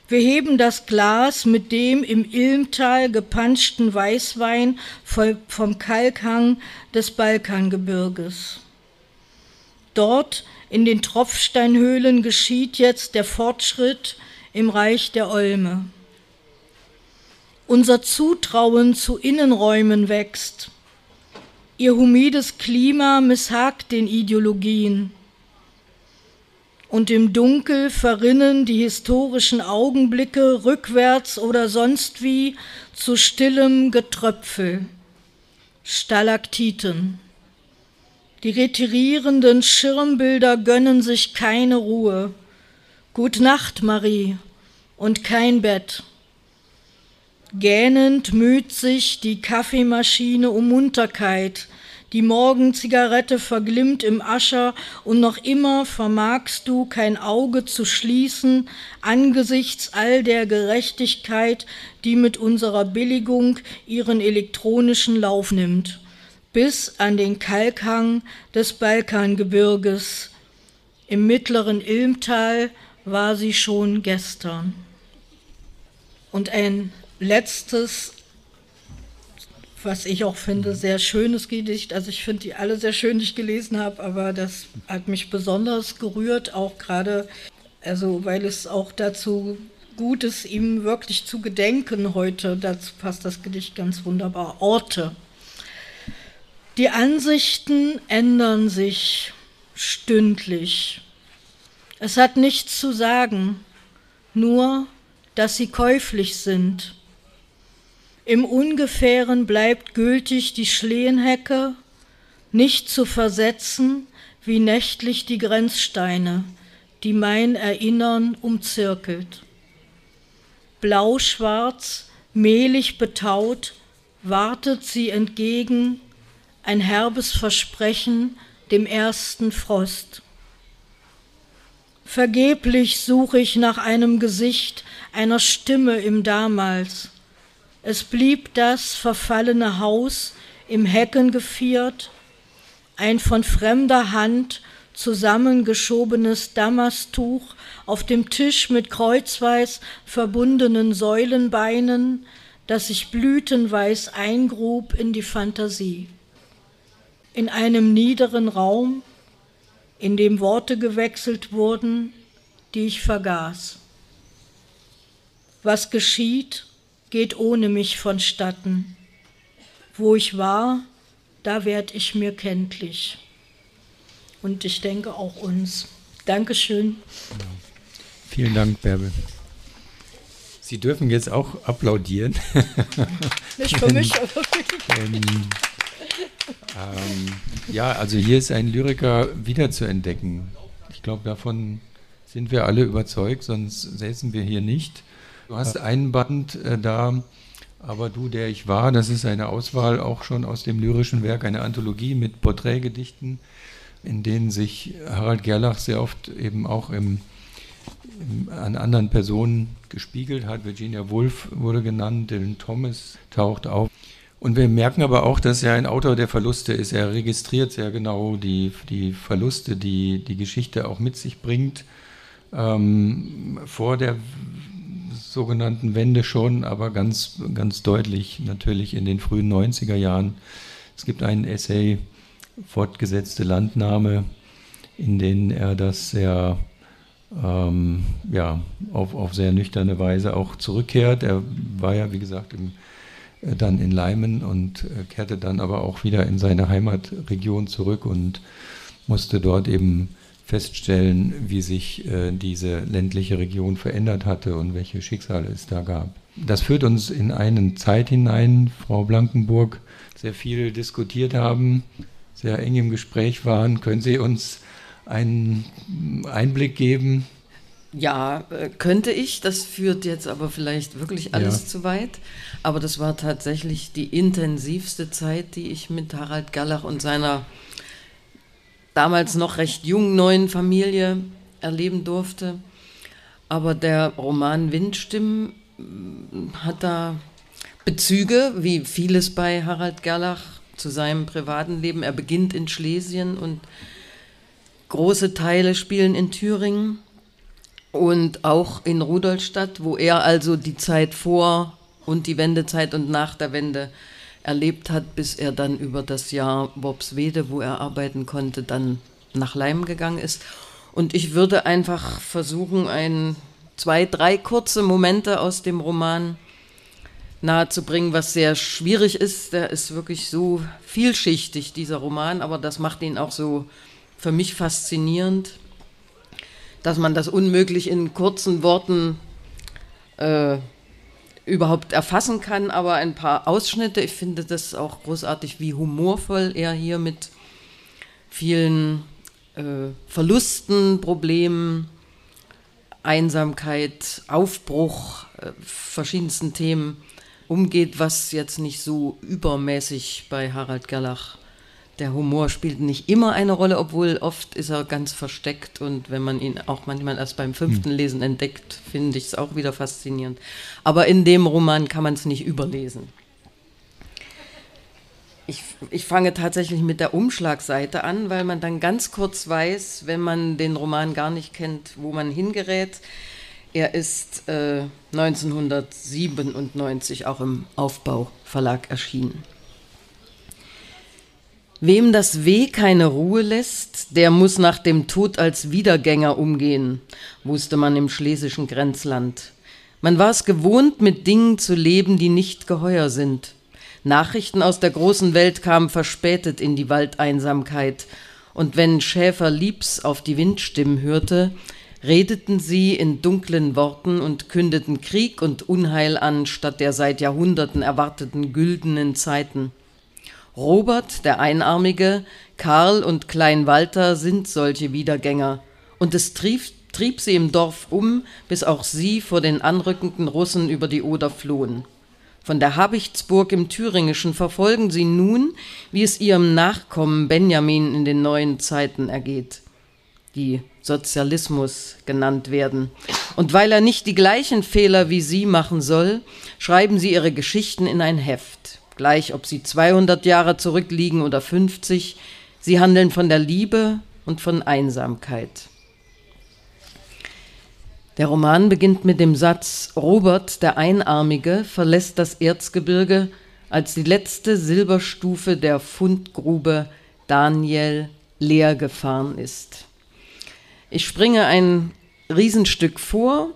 Wir heben das Glas mit dem im Ilmtal gepanschten Weißwein vom Kalkhang des Balkangebirges. Dort in den Tropfsteinhöhlen geschieht jetzt der Fortschritt im Reich der Olme. Unser Zutrauen zu Innenräumen wächst. Ihr humides Klima misshagt den Ideologien. Und im Dunkel verrinnen die historischen Augenblicke rückwärts oder sonst wie zu stillem Getröpfel, Stalaktiten. Die retirierenden Schirmbilder gönnen sich keine Ruhe. Gut Nacht, Marie, und kein Bett. Gähnend müht sich die Kaffeemaschine um Munterkeit, die Morgenzigarette verglimmt im Ascher und noch immer vermagst du kein Auge zu schließen angesichts all der Gerechtigkeit, die mit unserer Billigung ihren elektronischen Lauf nimmt bis an den Kalkhang des Balkangebirges. Im mittleren Ilmtal war sie schon gestern. Und ein letztes, was ich auch finde, sehr schönes Gedicht. Also ich finde die alle sehr schön, die ich gelesen habe, aber das hat mich besonders gerührt, auch gerade, also weil es auch dazu gut ist, ihm wirklich zu gedenken heute. Dazu passt das Gedicht ganz wunderbar. Orte. Die Ansichten ändern sich stündlich. Es hat nichts zu sagen, nur dass sie käuflich sind. Im Ungefähren bleibt gültig die Schlehenhecke, nicht zu versetzen wie nächtlich die Grenzsteine, die mein Erinnern umzirkelt. Blau-schwarz, mehlig betaut, wartet sie entgegen ein herbes Versprechen dem ersten Frost. Vergeblich suche ich nach einem Gesicht, einer Stimme im Damals. Es blieb das verfallene Haus im Hecken geviert, ein von fremder Hand zusammengeschobenes Damastuch auf dem Tisch mit kreuzweis verbundenen Säulenbeinen, das sich blütenweiß eingrub in die Fantasie in einem niederen Raum, in dem Worte gewechselt wurden, die ich vergaß. Was geschieht, geht ohne mich vonstatten. Wo ich war, da werd ich mir kenntlich. Und ich denke auch uns. Dankeschön. Vielen Dank, Bärbel. Sie dürfen jetzt auch applaudieren. Nicht für mich, *laughs* aber wenn, ähm, ja, also hier ist ein Lyriker wiederzuentdecken. Ich glaube, davon sind wir alle überzeugt, sonst säßen wir hier nicht. Du hast einen Band äh, da, aber du, der ich war, das ist eine Auswahl auch schon aus dem lyrischen Werk, eine Anthologie mit Porträtgedichten, in denen sich Harald Gerlach sehr oft eben auch im, im, an anderen Personen gespiegelt hat. Virginia Woolf wurde genannt, Dylan Thomas taucht auf. Und wir merken aber auch, dass er ein Autor der Verluste ist. Er registriert sehr genau die, die Verluste, die die Geschichte auch mit sich bringt. Ähm, vor der sogenannten Wende schon, aber ganz, ganz deutlich natürlich in den frühen 90er Jahren. Es gibt einen Essay, Fortgesetzte Landnahme, in dem er das sehr ähm, ja, auf, auf sehr nüchterne Weise auch zurückkehrt. Er war ja, wie gesagt, im dann in Leimen und äh, kehrte dann aber auch wieder in seine Heimatregion zurück und musste dort eben feststellen, wie sich äh, diese ländliche Region verändert hatte und welche Schicksale es da gab. Das führt uns in eine Zeit hinein, Frau Blankenburg, sehr viel diskutiert haben, sehr eng im Gespräch waren. Können Sie uns einen Einblick geben? Ja, äh, könnte ich. Das führt jetzt aber vielleicht wirklich alles ja. zu weit. Aber das war tatsächlich die intensivste Zeit, die ich mit Harald Gallach und seiner damals noch recht jungen neuen Familie erleben durfte. Aber der Roman Windstimmen mm, hat da Bezüge, wie vieles bei Harald Gerlach zu seinem privaten Leben. Er beginnt in Schlesien und große Teile spielen in Thüringen und auch in Rudolstadt, wo er also die Zeit vor und die Wendezeit und nach der Wende erlebt hat, bis er dann über das Jahr Worpswede, wo er arbeiten konnte, dann nach Leim gegangen ist. Und ich würde einfach versuchen, ein, zwei, drei kurze Momente aus dem Roman nahezubringen, was sehr schwierig ist. Der ist wirklich so vielschichtig, dieser Roman, aber das macht ihn auch so für mich faszinierend, dass man das unmöglich in kurzen Worten äh, überhaupt erfassen kann, aber ein paar Ausschnitte. Ich finde das auch großartig, wie humorvoll er hier mit vielen äh, Verlusten, Problemen, Einsamkeit, Aufbruch, äh, verschiedensten Themen umgeht, was jetzt nicht so übermäßig bei Harald Gerlach der Humor spielt nicht immer eine Rolle, obwohl oft ist er ganz versteckt und wenn man ihn auch manchmal erst beim fünften hm. Lesen entdeckt, finde ich es auch wieder faszinierend. Aber in dem Roman kann man es nicht überlesen. Ich, ich fange tatsächlich mit der Umschlagseite an, weil man dann ganz kurz weiß, wenn man den Roman gar nicht kennt, wo man hingerät. Er ist äh, 1997 auch im Aufbauverlag erschienen. Wem das Weh keine Ruhe lässt, der muss nach dem Tod als Wiedergänger umgehen, wusste man im schlesischen Grenzland. Man war es gewohnt, mit Dingen zu leben, die nicht geheuer sind. Nachrichten aus der großen Welt kamen verspätet in die Waldeinsamkeit, und wenn Schäfer Liebs auf die Windstimmen hörte, redeten sie in dunklen Worten und kündeten Krieg und Unheil an, statt der seit Jahrhunderten erwarteten güldenen Zeiten. Robert, der Einarmige, Karl und Klein Walter sind solche Wiedergänger, und es trieb, trieb sie im Dorf um, bis auch sie vor den anrückenden Russen über die Oder flohen. Von der Habichtsburg im Thüringischen verfolgen sie nun, wie es ihrem Nachkommen Benjamin in den neuen Zeiten ergeht, die Sozialismus genannt werden. Und weil er nicht die gleichen Fehler wie sie machen soll, schreiben sie ihre Geschichten in ein Heft gleich ob sie 200 Jahre zurückliegen oder 50, sie handeln von der Liebe und von Einsamkeit. Der Roman beginnt mit dem Satz, Robert, der Einarmige, verlässt das Erzgebirge, als die letzte Silberstufe der Fundgrube Daniel leer gefahren ist. Ich springe ein Riesenstück vor.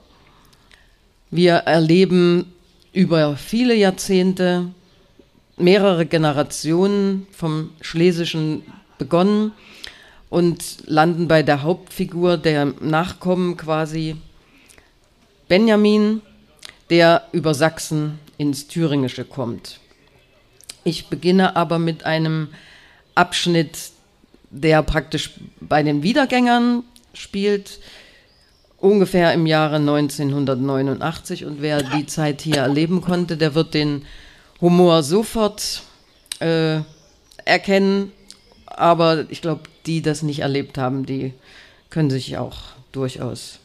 Wir erleben über viele Jahrzehnte mehrere Generationen vom Schlesischen begonnen und landen bei der Hauptfigur der Nachkommen quasi Benjamin, der über Sachsen ins Thüringische kommt. Ich beginne aber mit einem Abschnitt, der praktisch bei den Wiedergängern spielt, ungefähr im Jahre 1989. Und wer die Zeit hier erleben konnte, der wird den Humor sofort äh, erkennen, aber ich glaube, die das nicht erlebt haben, die können sich auch durchaus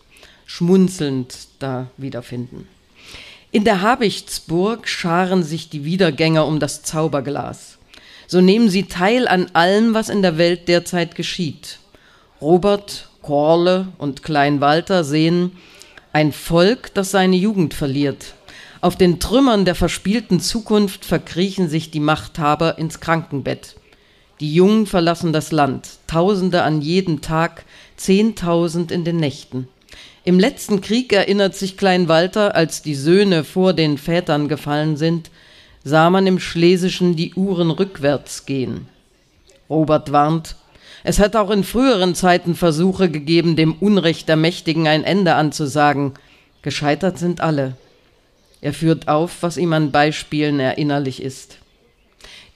schmunzelnd da wiederfinden. In der Habichtsburg scharen sich die Wiedergänger um das Zauberglas. So nehmen sie teil an allem, was in der Welt derzeit geschieht. Robert, Korle und Klein Walter sehen ein Volk, das seine Jugend verliert, auf den Trümmern der verspielten Zukunft verkriechen sich die Machthaber ins Krankenbett. Die Jungen verlassen das Land, Tausende an jedem Tag, Zehntausend in den Nächten. Im letzten Krieg erinnert sich Klein Walter, als die Söhne vor den Vätern gefallen sind, sah man im Schlesischen die Uhren rückwärts gehen. Robert warnt, es hat auch in früheren Zeiten Versuche gegeben, dem Unrecht der Mächtigen ein Ende anzusagen. Gescheitert sind alle. Er führt auf, was ihm an Beispielen erinnerlich ist.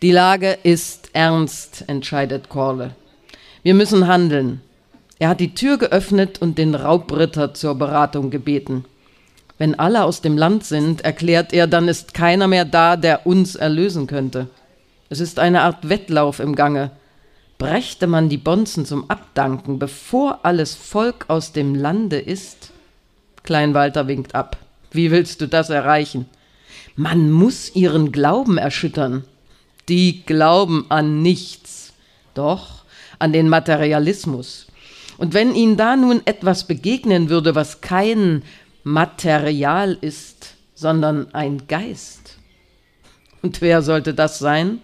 Die Lage ist ernst, entscheidet Corle. Wir müssen handeln. Er hat die Tür geöffnet und den Raubritter zur Beratung gebeten. Wenn alle aus dem Land sind, erklärt er, dann ist keiner mehr da, der uns erlösen könnte. Es ist eine Art Wettlauf im Gange. Brächte man die Bonzen zum Abdanken, bevor alles Volk aus dem Lande ist? Klein Walter winkt ab. Wie willst du das erreichen? Man muss ihren Glauben erschüttern. Die glauben an nichts, doch an den Materialismus. Und wenn ihnen da nun etwas begegnen würde, was kein Material ist, sondern ein Geist. Und wer sollte das sein?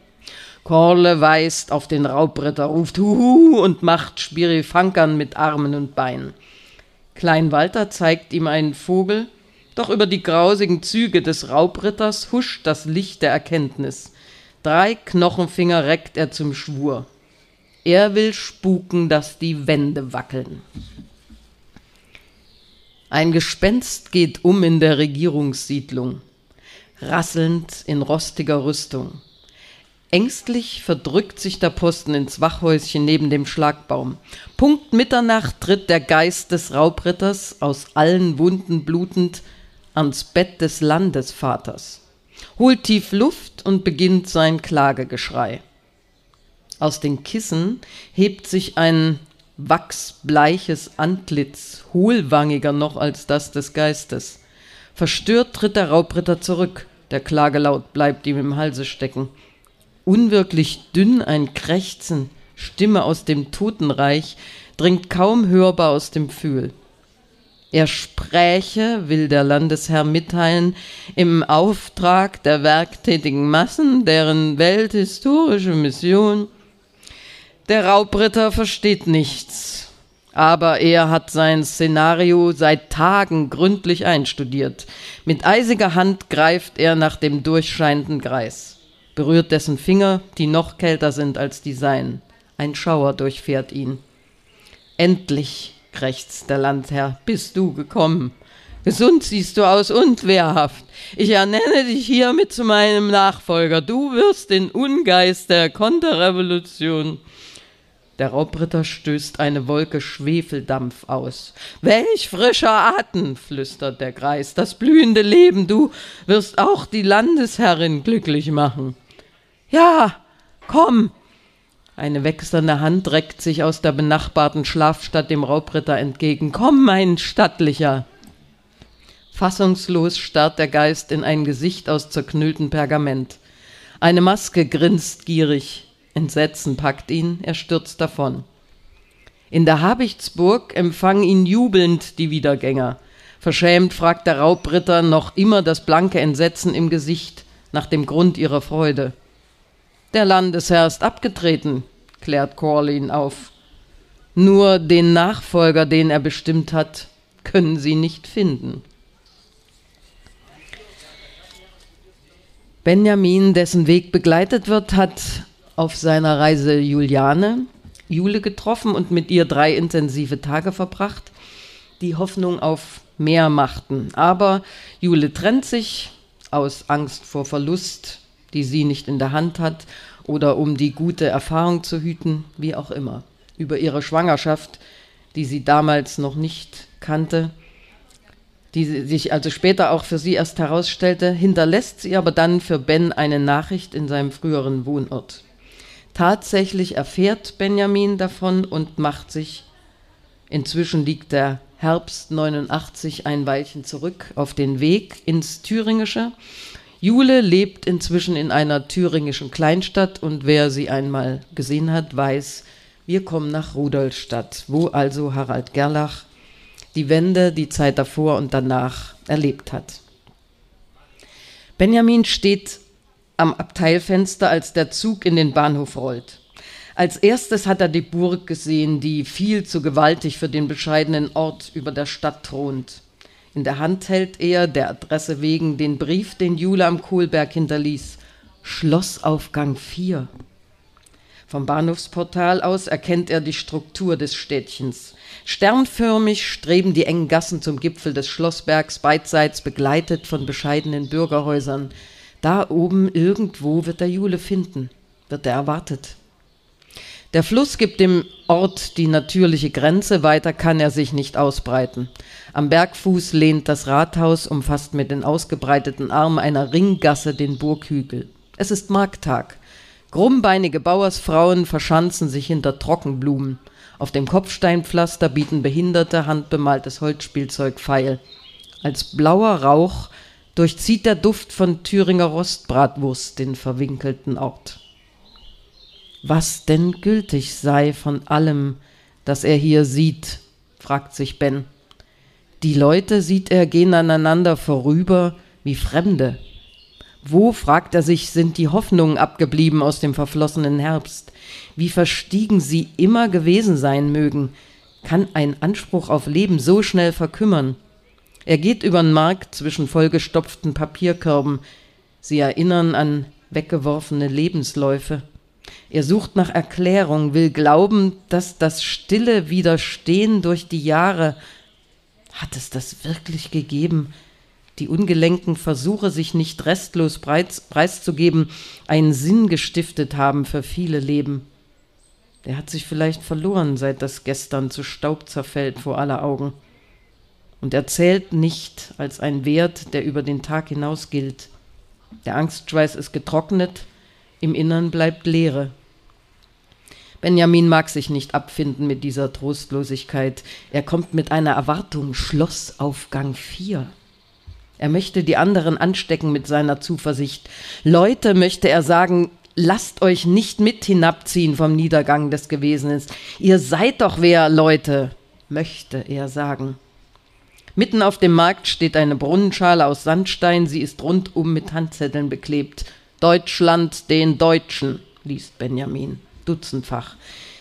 Korle weist auf den Raubritter, ruft Huhu und macht Spirifankern mit Armen und Beinen. Klein Walter zeigt ihm einen Vogel, doch über die grausigen Züge des Raubritters huscht das Licht der Erkenntnis. Drei Knochenfinger reckt er zum Schwur. Er will spuken, dass die Wände wackeln. Ein Gespenst geht um in der Regierungssiedlung, rasselnd in rostiger Rüstung. Ängstlich verdrückt sich der Posten ins Wachhäuschen neben dem Schlagbaum. Punkt Mitternacht tritt der Geist des Raubritters, aus allen Wunden blutend, ans Bett des Landesvaters, holt tief Luft und beginnt sein Klagegeschrei. Aus den Kissen hebt sich ein wachsbleiches Antlitz, hohlwangiger noch als das des Geistes. Verstört tritt der Raubritter zurück, der Klagelaut bleibt ihm im Halse stecken. Unwirklich dünn ein Krächzen, Stimme aus dem Totenreich, dringt kaum hörbar aus dem Pfühl. Er spräche, will der Landesherr mitteilen, im Auftrag der werktätigen Massen, deren welthistorische Mission der Raubritter versteht nichts, aber er hat sein Szenario seit Tagen gründlich einstudiert. Mit eisiger Hand greift er nach dem durchscheinenden Greis, berührt dessen Finger, die noch kälter sind als die seinen. Ein Schauer durchfährt ihn. Endlich, krächzt der Landherr, bist du gekommen. Gesund siehst du aus und wehrhaft. Ich ernenne dich hiermit zu meinem Nachfolger. Du wirst den Ungeist der Konterrevolution der Raubritter stößt eine Wolke Schwefeldampf aus. Welch frischer Atem, flüstert der Greis, das blühende Leben, du wirst auch die Landesherrin glücklich machen. Ja, komm! Eine wechselnde Hand reckt sich aus der benachbarten Schlafstadt dem Raubritter entgegen. Komm, mein Stattlicher! Fassungslos starrt der Geist in ein Gesicht aus zerknülltem Pergament. Eine Maske grinst gierig, Entsetzen packt ihn, er stürzt davon. In der Habichtsburg empfangen ihn jubelnd die Wiedergänger. Verschämt fragt der Raubritter noch immer das blanke Entsetzen im Gesicht nach dem Grund ihrer Freude. Der Landesherr ist abgetreten, klärt Corlin auf. Nur den Nachfolger, den er bestimmt hat, können sie nicht finden. Benjamin, dessen Weg begleitet wird, hat auf seiner Reise Juliane, Jule getroffen und mit ihr drei intensive Tage verbracht, die Hoffnung auf mehr machten. Aber Jule trennt sich aus Angst vor Verlust, die sie nicht in der Hand hat, oder um die gute Erfahrung zu hüten, wie auch immer. Über ihre Schwangerschaft, die sie damals noch nicht kannte, die sich also später auch für sie erst herausstellte, hinterlässt sie aber dann für Ben eine Nachricht in seinem früheren Wohnort. Tatsächlich erfährt Benjamin davon und macht sich, inzwischen liegt der Herbst 89 ein Weilchen zurück, auf den Weg ins Thüringische. Jule lebt inzwischen in einer thüringischen Kleinstadt und wer sie einmal gesehen hat, weiß, wir kommen nach Rudolstadt, wo also Harald Gerlach die Wende, die Zeit davor und danach erlebt hat. Benjamin steht am Abteilfenster, als der Zug in den Bahnhof rollt. Als erstes hat er die Burg gesehen, die viel zu gewaltig für den bescheidenen Ort über der Stadt thront. In der Hand hält er, der Adresse wegen, den Brief, den Jule am Kohlberg hinterließ, Schlossaufgang 4. Vom Bahnhofsportal aus erkennt er die Struktur des Städtchens. Sternförmig streben die engen Gassen zum Gipfel des Schlossbergs, beidseits begleitet von bescheidenen Bürgerhäusern. Da oben irgendwo wird er Jule finden, wird er erwartet. Der Fluss gibt dem Ort die natürliche Grenze, weiter kann er sich nicht ausbreiten. Am Bergfuß lehnt das Rathaus, umfasst mit den ausgebreiteten Armen einer Ringgasse den Burghügel. Es ist Markttag. Krummbeinige Bauersfrauen verschanzen sich hinter Trockenblumen. Auf dem Kopfsteinpflaster bieten Behinderte handbemaltes Holzspielzeug feil. Als blauer Rauch durchzieht der Duft von Thüringer Rostbratwurst den verwinkelten Ort. Was denn gültig sei von allem, das er hier sieht, fragt sich Ben. Die Leute, sieht er, gehen aneinander vorüber wie Fremde. Wo, fragt er sich, sind die Hoffnungen abgeblieben aus dem verflossenen Herbst? Wie verstiegen sie immer gewesen sein mögen? Kann ein Anspruch auf Leben so schnell verkümmern? Er geht übern Markt zwischen vollgestopften Papierkörben. Sie erinnern an weggeworfene Lebensläufe. Er sucht nach Erklärung, will glauben, dass das stille Widerstehen durch die Jahre hat es das wirklich gegeben, die ungelenken Versuche, sich nicht restlos preis, preiszugeben, einen Sinn gestiftet haben für viele Leben. Der hat sich vielleicht verloren, seit das gestern zu Staub zerfällt vor aller Augen. Und er zählt nicht als ein Wert, der über den Tag hinaus gilt. Der Angstschweiß ist getrocknet, im Innern bleibt Leere. Benjamin mag sich nicht abfinden mit dieser Trostlosigkeit. Er kommt mit einer Erwartung Schlossaufgang 4. Er möchte die anderen anstecken mit seiner Zuversicht. Leute, möchte er sagen, lasst euch nicht mit hinabziehen vom Niedergang des Gewesenen. Ihr seid doch wer, Leute, möchte er sagen. Mitten auf dem Markt steht eine Brunnenschale aus Sandstein, sie ist rundum mit Handzetteln beklebt. Deutschland den Deutschen, liest Benjamin, dutzendfach.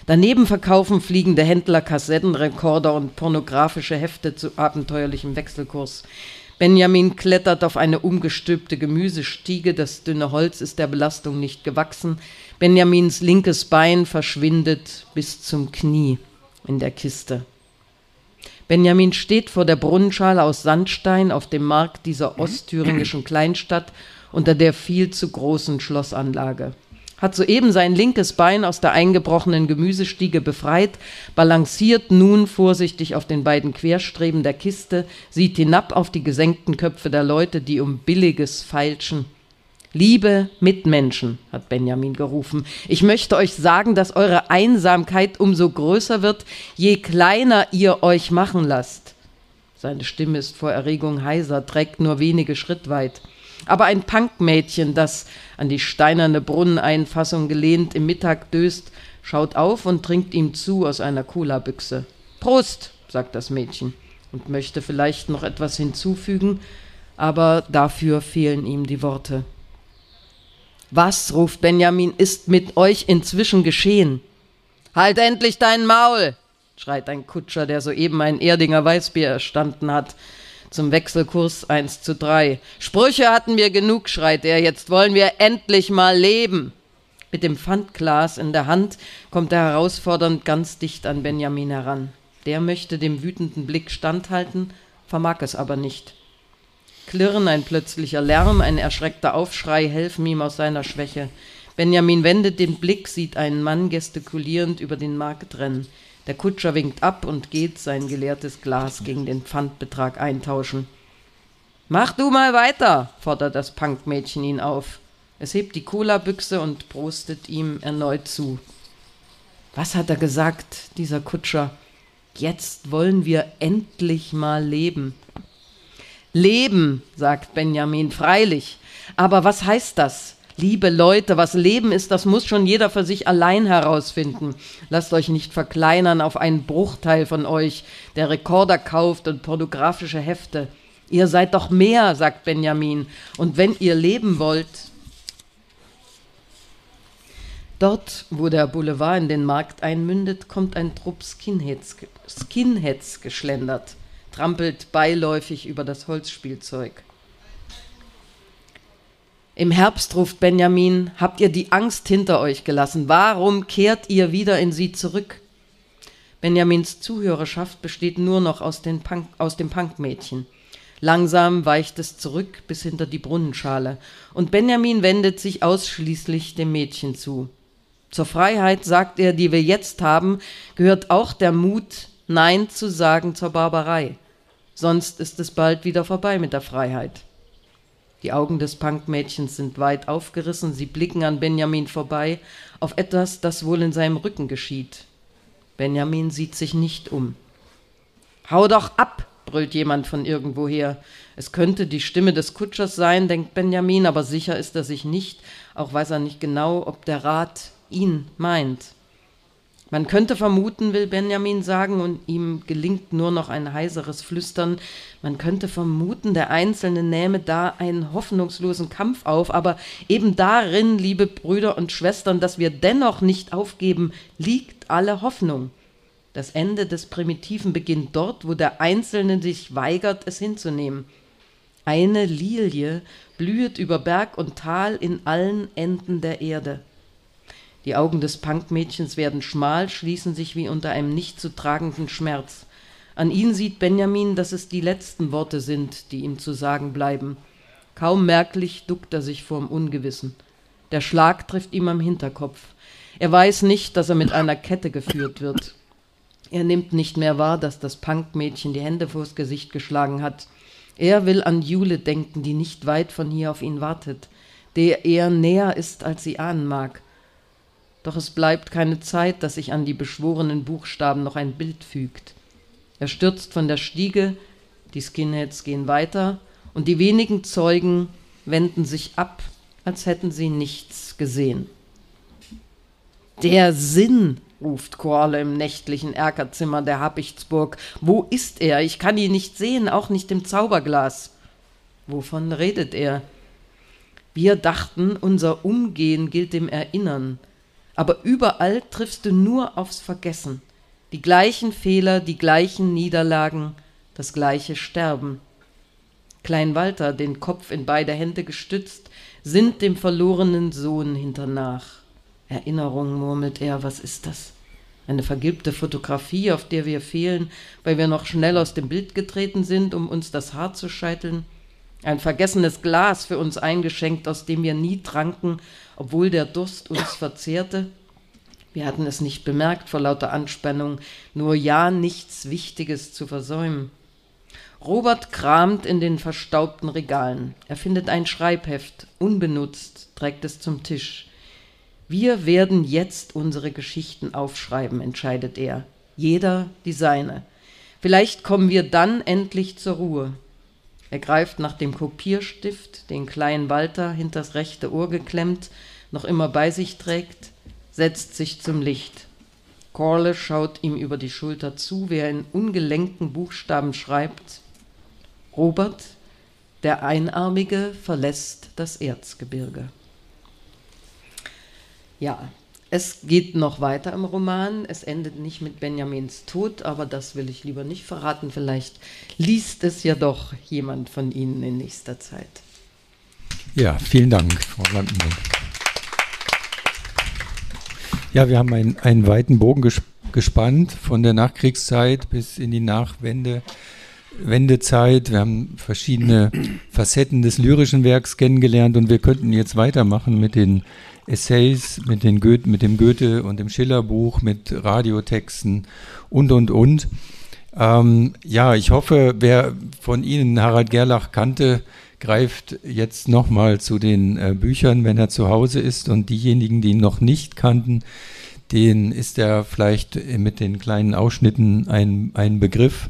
Daneben verkaufen fliegende Händler Kassettenrekorder und pornografische Hefte zu abenteuerlichem Wechselkurs. Benjamin klettert auf eine umgestülpte Gemüsestiege, das dünne Holz ist der Belastung nicht gewachsen. Benjamins linkes Bein verschwindet bis zum Knie in der Kiste. Benjamin steht vor der Brunnenschale aus Sandstein auf dem Markt dieser ostthüringischen Kleinstadt unter der viel zu großen Schlossanlage hat soeben sein linkes Bein aus der eingebrochenen Gemüsestiege befreit, balanciert nun vorsichtig auf den beiden Querstreben der Kiste, sieht hinab auf die gesenkten Köpfe der Leute, die um Billiges feilschen. Liebe Mitmenschen, hat Benjamin gerufen, ich möchte euch sagen, dass eure Einsamkeit umso größer wird, je kleiner ihr euch machen lasst. Seine Stimme ist vor Erregung heiser, trägt nur wenige Schritt weit. Aber ein Punkmädchen, das an die steinerne Brunneneinfassung gelehnt im Mittag döst, schaut auf und trinkt ihm zu aus einer Cola-Büchse. Prost, sagt das Mädchen und möchte vielleicht noch etwas hinzufügen, aber dafür fehlen ihm die Worte. Was, ruft Benjamin, ist mit euch inzwischen geschehen? Halt endlich dein Maul, schreit ein Kutscher, der soeben ein Erdinger Weißbier erstanden hat zum Wechselkurs 1 zu 3. Sprüche hatten wir genug, schreit er, jetzt wollen wir endlich mal leben. Mit dem Pfandglas in der Hand kommt er herausfordernd ganz dicht an Benjamin heran. Der möchte dem wütenden Blick standhalten, vermag es aber nicht. Klirren, ein plötzlicher Lärm, ein erschreckter Aufschrei helfen ihm aus seiner Schwäche. Benjamin wendet den Blick, sieht einen Mann gestikulierend über den Markt rennen. Der Kutscher winkt ab und geht sein geleertes Glas gegen den Pfandbetrag eintauschen. Mach du mal weiter, fordert das Punkmädchen ihn auf. Es hebt die Cola-Büchse und prostet ihm erneut zu. Was hat er gesagt, dieser Kutscher? Jetzt wollen wir endlich mal leben. Leben, sagt Benjamin, freilich. Aber was heißt das? Liebe Leute, was Leben ist, das muss schon jeder für sich allein herausfinden. Lasst euch nicht verkleinern auf einen Bruchteil von euch, der Rekorder kauft und pornografische Hefte. Ihr seid doch mehr, sagt Benjamin. Und wenn ihr leben wollt. Dort, wo der Boulevard in den Markt einmündet, kommt ein Trupp Skinheads, Skinheads geschlendert, trampelt beiläufig über das Holzspielzeug. Im Herbst ruft Benjamin, habt ihr die Angst hinter euch gelassen? Warum kehrt ihr wieder in sie zurück? Benjamins Zuhörerschaft besteht nur noch aus, den Punk, aus dem Punkmädchen. Langsam weicht es zurück bis hinter die Brunnenschale, und Benjamin wendet sich ausschließlich dem Mädchen zu. Zur Freiheit, sagt er, die wir jetzt haben, gehört auch der Mut, Nein zu sagen zur Barbarei. Sonst ist es bald wieder vorbei mit der Freiheit. Die Augen des Punkmädchens sind weit aufgerissen, sie blicken an Benjamin vorbei, auf etwas, das wohl in seinem Rücken geschieht. Benjamin sieht sich nicht um. Hau doch ab, brüllt jemand von irgendwoher. Es könnte die Stimme des Kutschers sein, denkt Benjamin, aber sicher ist er sich nicht, auch weiß er nicht genau, ob der Rat ihn meint. Man könnte vermuten, will Benjamin sagen, und ihm gelingt nur noch ein heiseres Flüstern, man könnte vermuten, der Einzelne nähme da einen hoffnungslosen Kampf auf, aber eben darin, liebe Brüder und Schwestern, dass wir dennoch nicht aufgeben, liegt alle Hoffnung. Das Ende des Primitiven beginnt dort, wo der Einzelne sich weigert, es hinzunehmen. Eine Lilie blühet über Berg und Tal in allen Enden der Erde. Die Augen des Punkmädchens werden schmal, schließen sich wie unter einem nicht zu tragenden Schmerz. An ihn sieht Benjamin, dass es die letzten Worte sind, die ihm zu sagen bleiben. Kaum merklich duckt er sich vorm Ungewissen. Der Schlag trifft ihm am Hinterkopf. Er weiß nicht, dass er mit einer Kette geführt wird. Er nimmt nicht mehr wahr, dass das Punkmädchen die Hände vors Gesicht geschlagen hat. Er will an Jule denken, die nicht weit von hier auf ihn wartet, der er näher ist, als sie ahnen mag. Doch es bleibt keine Zeit, dass sich an die beschworenen Buchstaben noch ein Bild fügt. Er stürzt von der Stiege, die Skinheads gehen weiter und die wenigen Zeugen wenden sich ab, als hätten sie nichts gesehen. Der Sinn, ruft Korle im nächtlichen Erkerzimmer der Habichtsburg. Wo ist er? Ich kann ihn nicht sehen, auch nicht im Zauberglas. Wovon redet er? Wir dachten, unser Umgehen gilt dem Erinnern aber überall triffst du nur aufs Vergessen. Die gleichen Fehler, die gleichen Niederlagen, das gleiche Sterben. Klein Walter, den Kopf in beide Hände gestützt, sinnt dem verlorenen Sohn hinternach. Erinnerung, murmelt er, was ist das? Eine vergilbte Fotografie, auf der wir fehlen, weil wir noch schnell aus dem Bild getreten sind, um uns das Haar zu scheiteln? Ein vergessenes Glas für uns eingeschenkt, aus dem wir nie tranken, obwohl der Durst uns verzehrte. Wir hatten es nicht bemerkt vor lauter Anspannung, nur ja nichts Wichtiges zu versäumen. Robert kramt in den verstaubten Regalen. Er findet ein Schreibheft, unbenutzt, trägt es zum Tisch. Wir werden jetzt unsere Geschichten aufschreiben, entscheidet er. Jeder die seine. Vielleicht kommen wir dann endlich zur Ruhe. Er greift nach dem Kopierstift, den kleinen Walter hinters rechte Ohr geklemmt, noch immer bei sich trägt, setzt sich zum Licht. Corle schaut ihm über die Schulter zu, wie er in ungelenken Buchstaben schreibt. Robert, der Einarmige, verlässt das Erzgebirge. Ja, es geht noch weiter im Roman. Es endet nicht mit Benjamins Tod, aber das will ich lieber nicht verraten. Vielleicht liest es ja doch jemand von Ihnen in nächster Zeit. Ja, vielen Dank, Frau Landenberg. Ja, wir haben einen, einen weiten Bogen gespannt von der Nachkriegszeit bis in die Nachwende. Wendezeit. Wir haben verschiedene Facetten des lyrischen Werks kennengelernt und wir könnten jetzt weitermachen mit den Essays mit, den Goethe, mit dem Goethe und dem Schillerbuch, mit Radiotexten und, und, und. Ähm, ja, ich hoffe, wer von Ihnen Harald Gerlach kannte, greift jetzt nochmal zu den äh, Büchern, wenn er zu Hause ist. Und diejenigen, die ihn noch nicht kannten, denen ist er vielleicht mit den kleinen Ausschnitten ein, ein Begriff.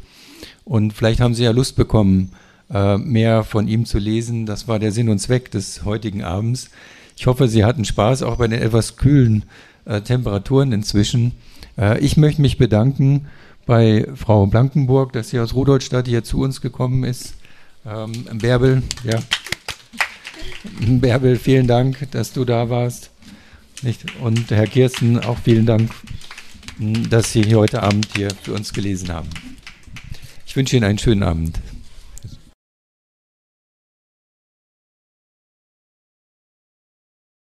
Und vielleicht haben Sie ja Lust bekommen, äh, mehr von ihm zu lesen. Das war der Sinn und Zweck des heutigen Abends. Ich hoffe, Sie hatten Spaß, auch bei den etwas kühlen äh, Temperaturen inzwischen. Äh, ich möchte mich bedanken bei Frau Blankenburg, dass sie aus Rudolstadt hier zu uns gekommen ist. Ähm, Bärbel, ja. *laughs* Bärbel, vielen Dank, dass du da warst. Und Herr Kirsten, auch vielen Dank, dass Sie heute Abend hier für uns gelesen haben. Ich wünsche Ihnen einen schönen Abend.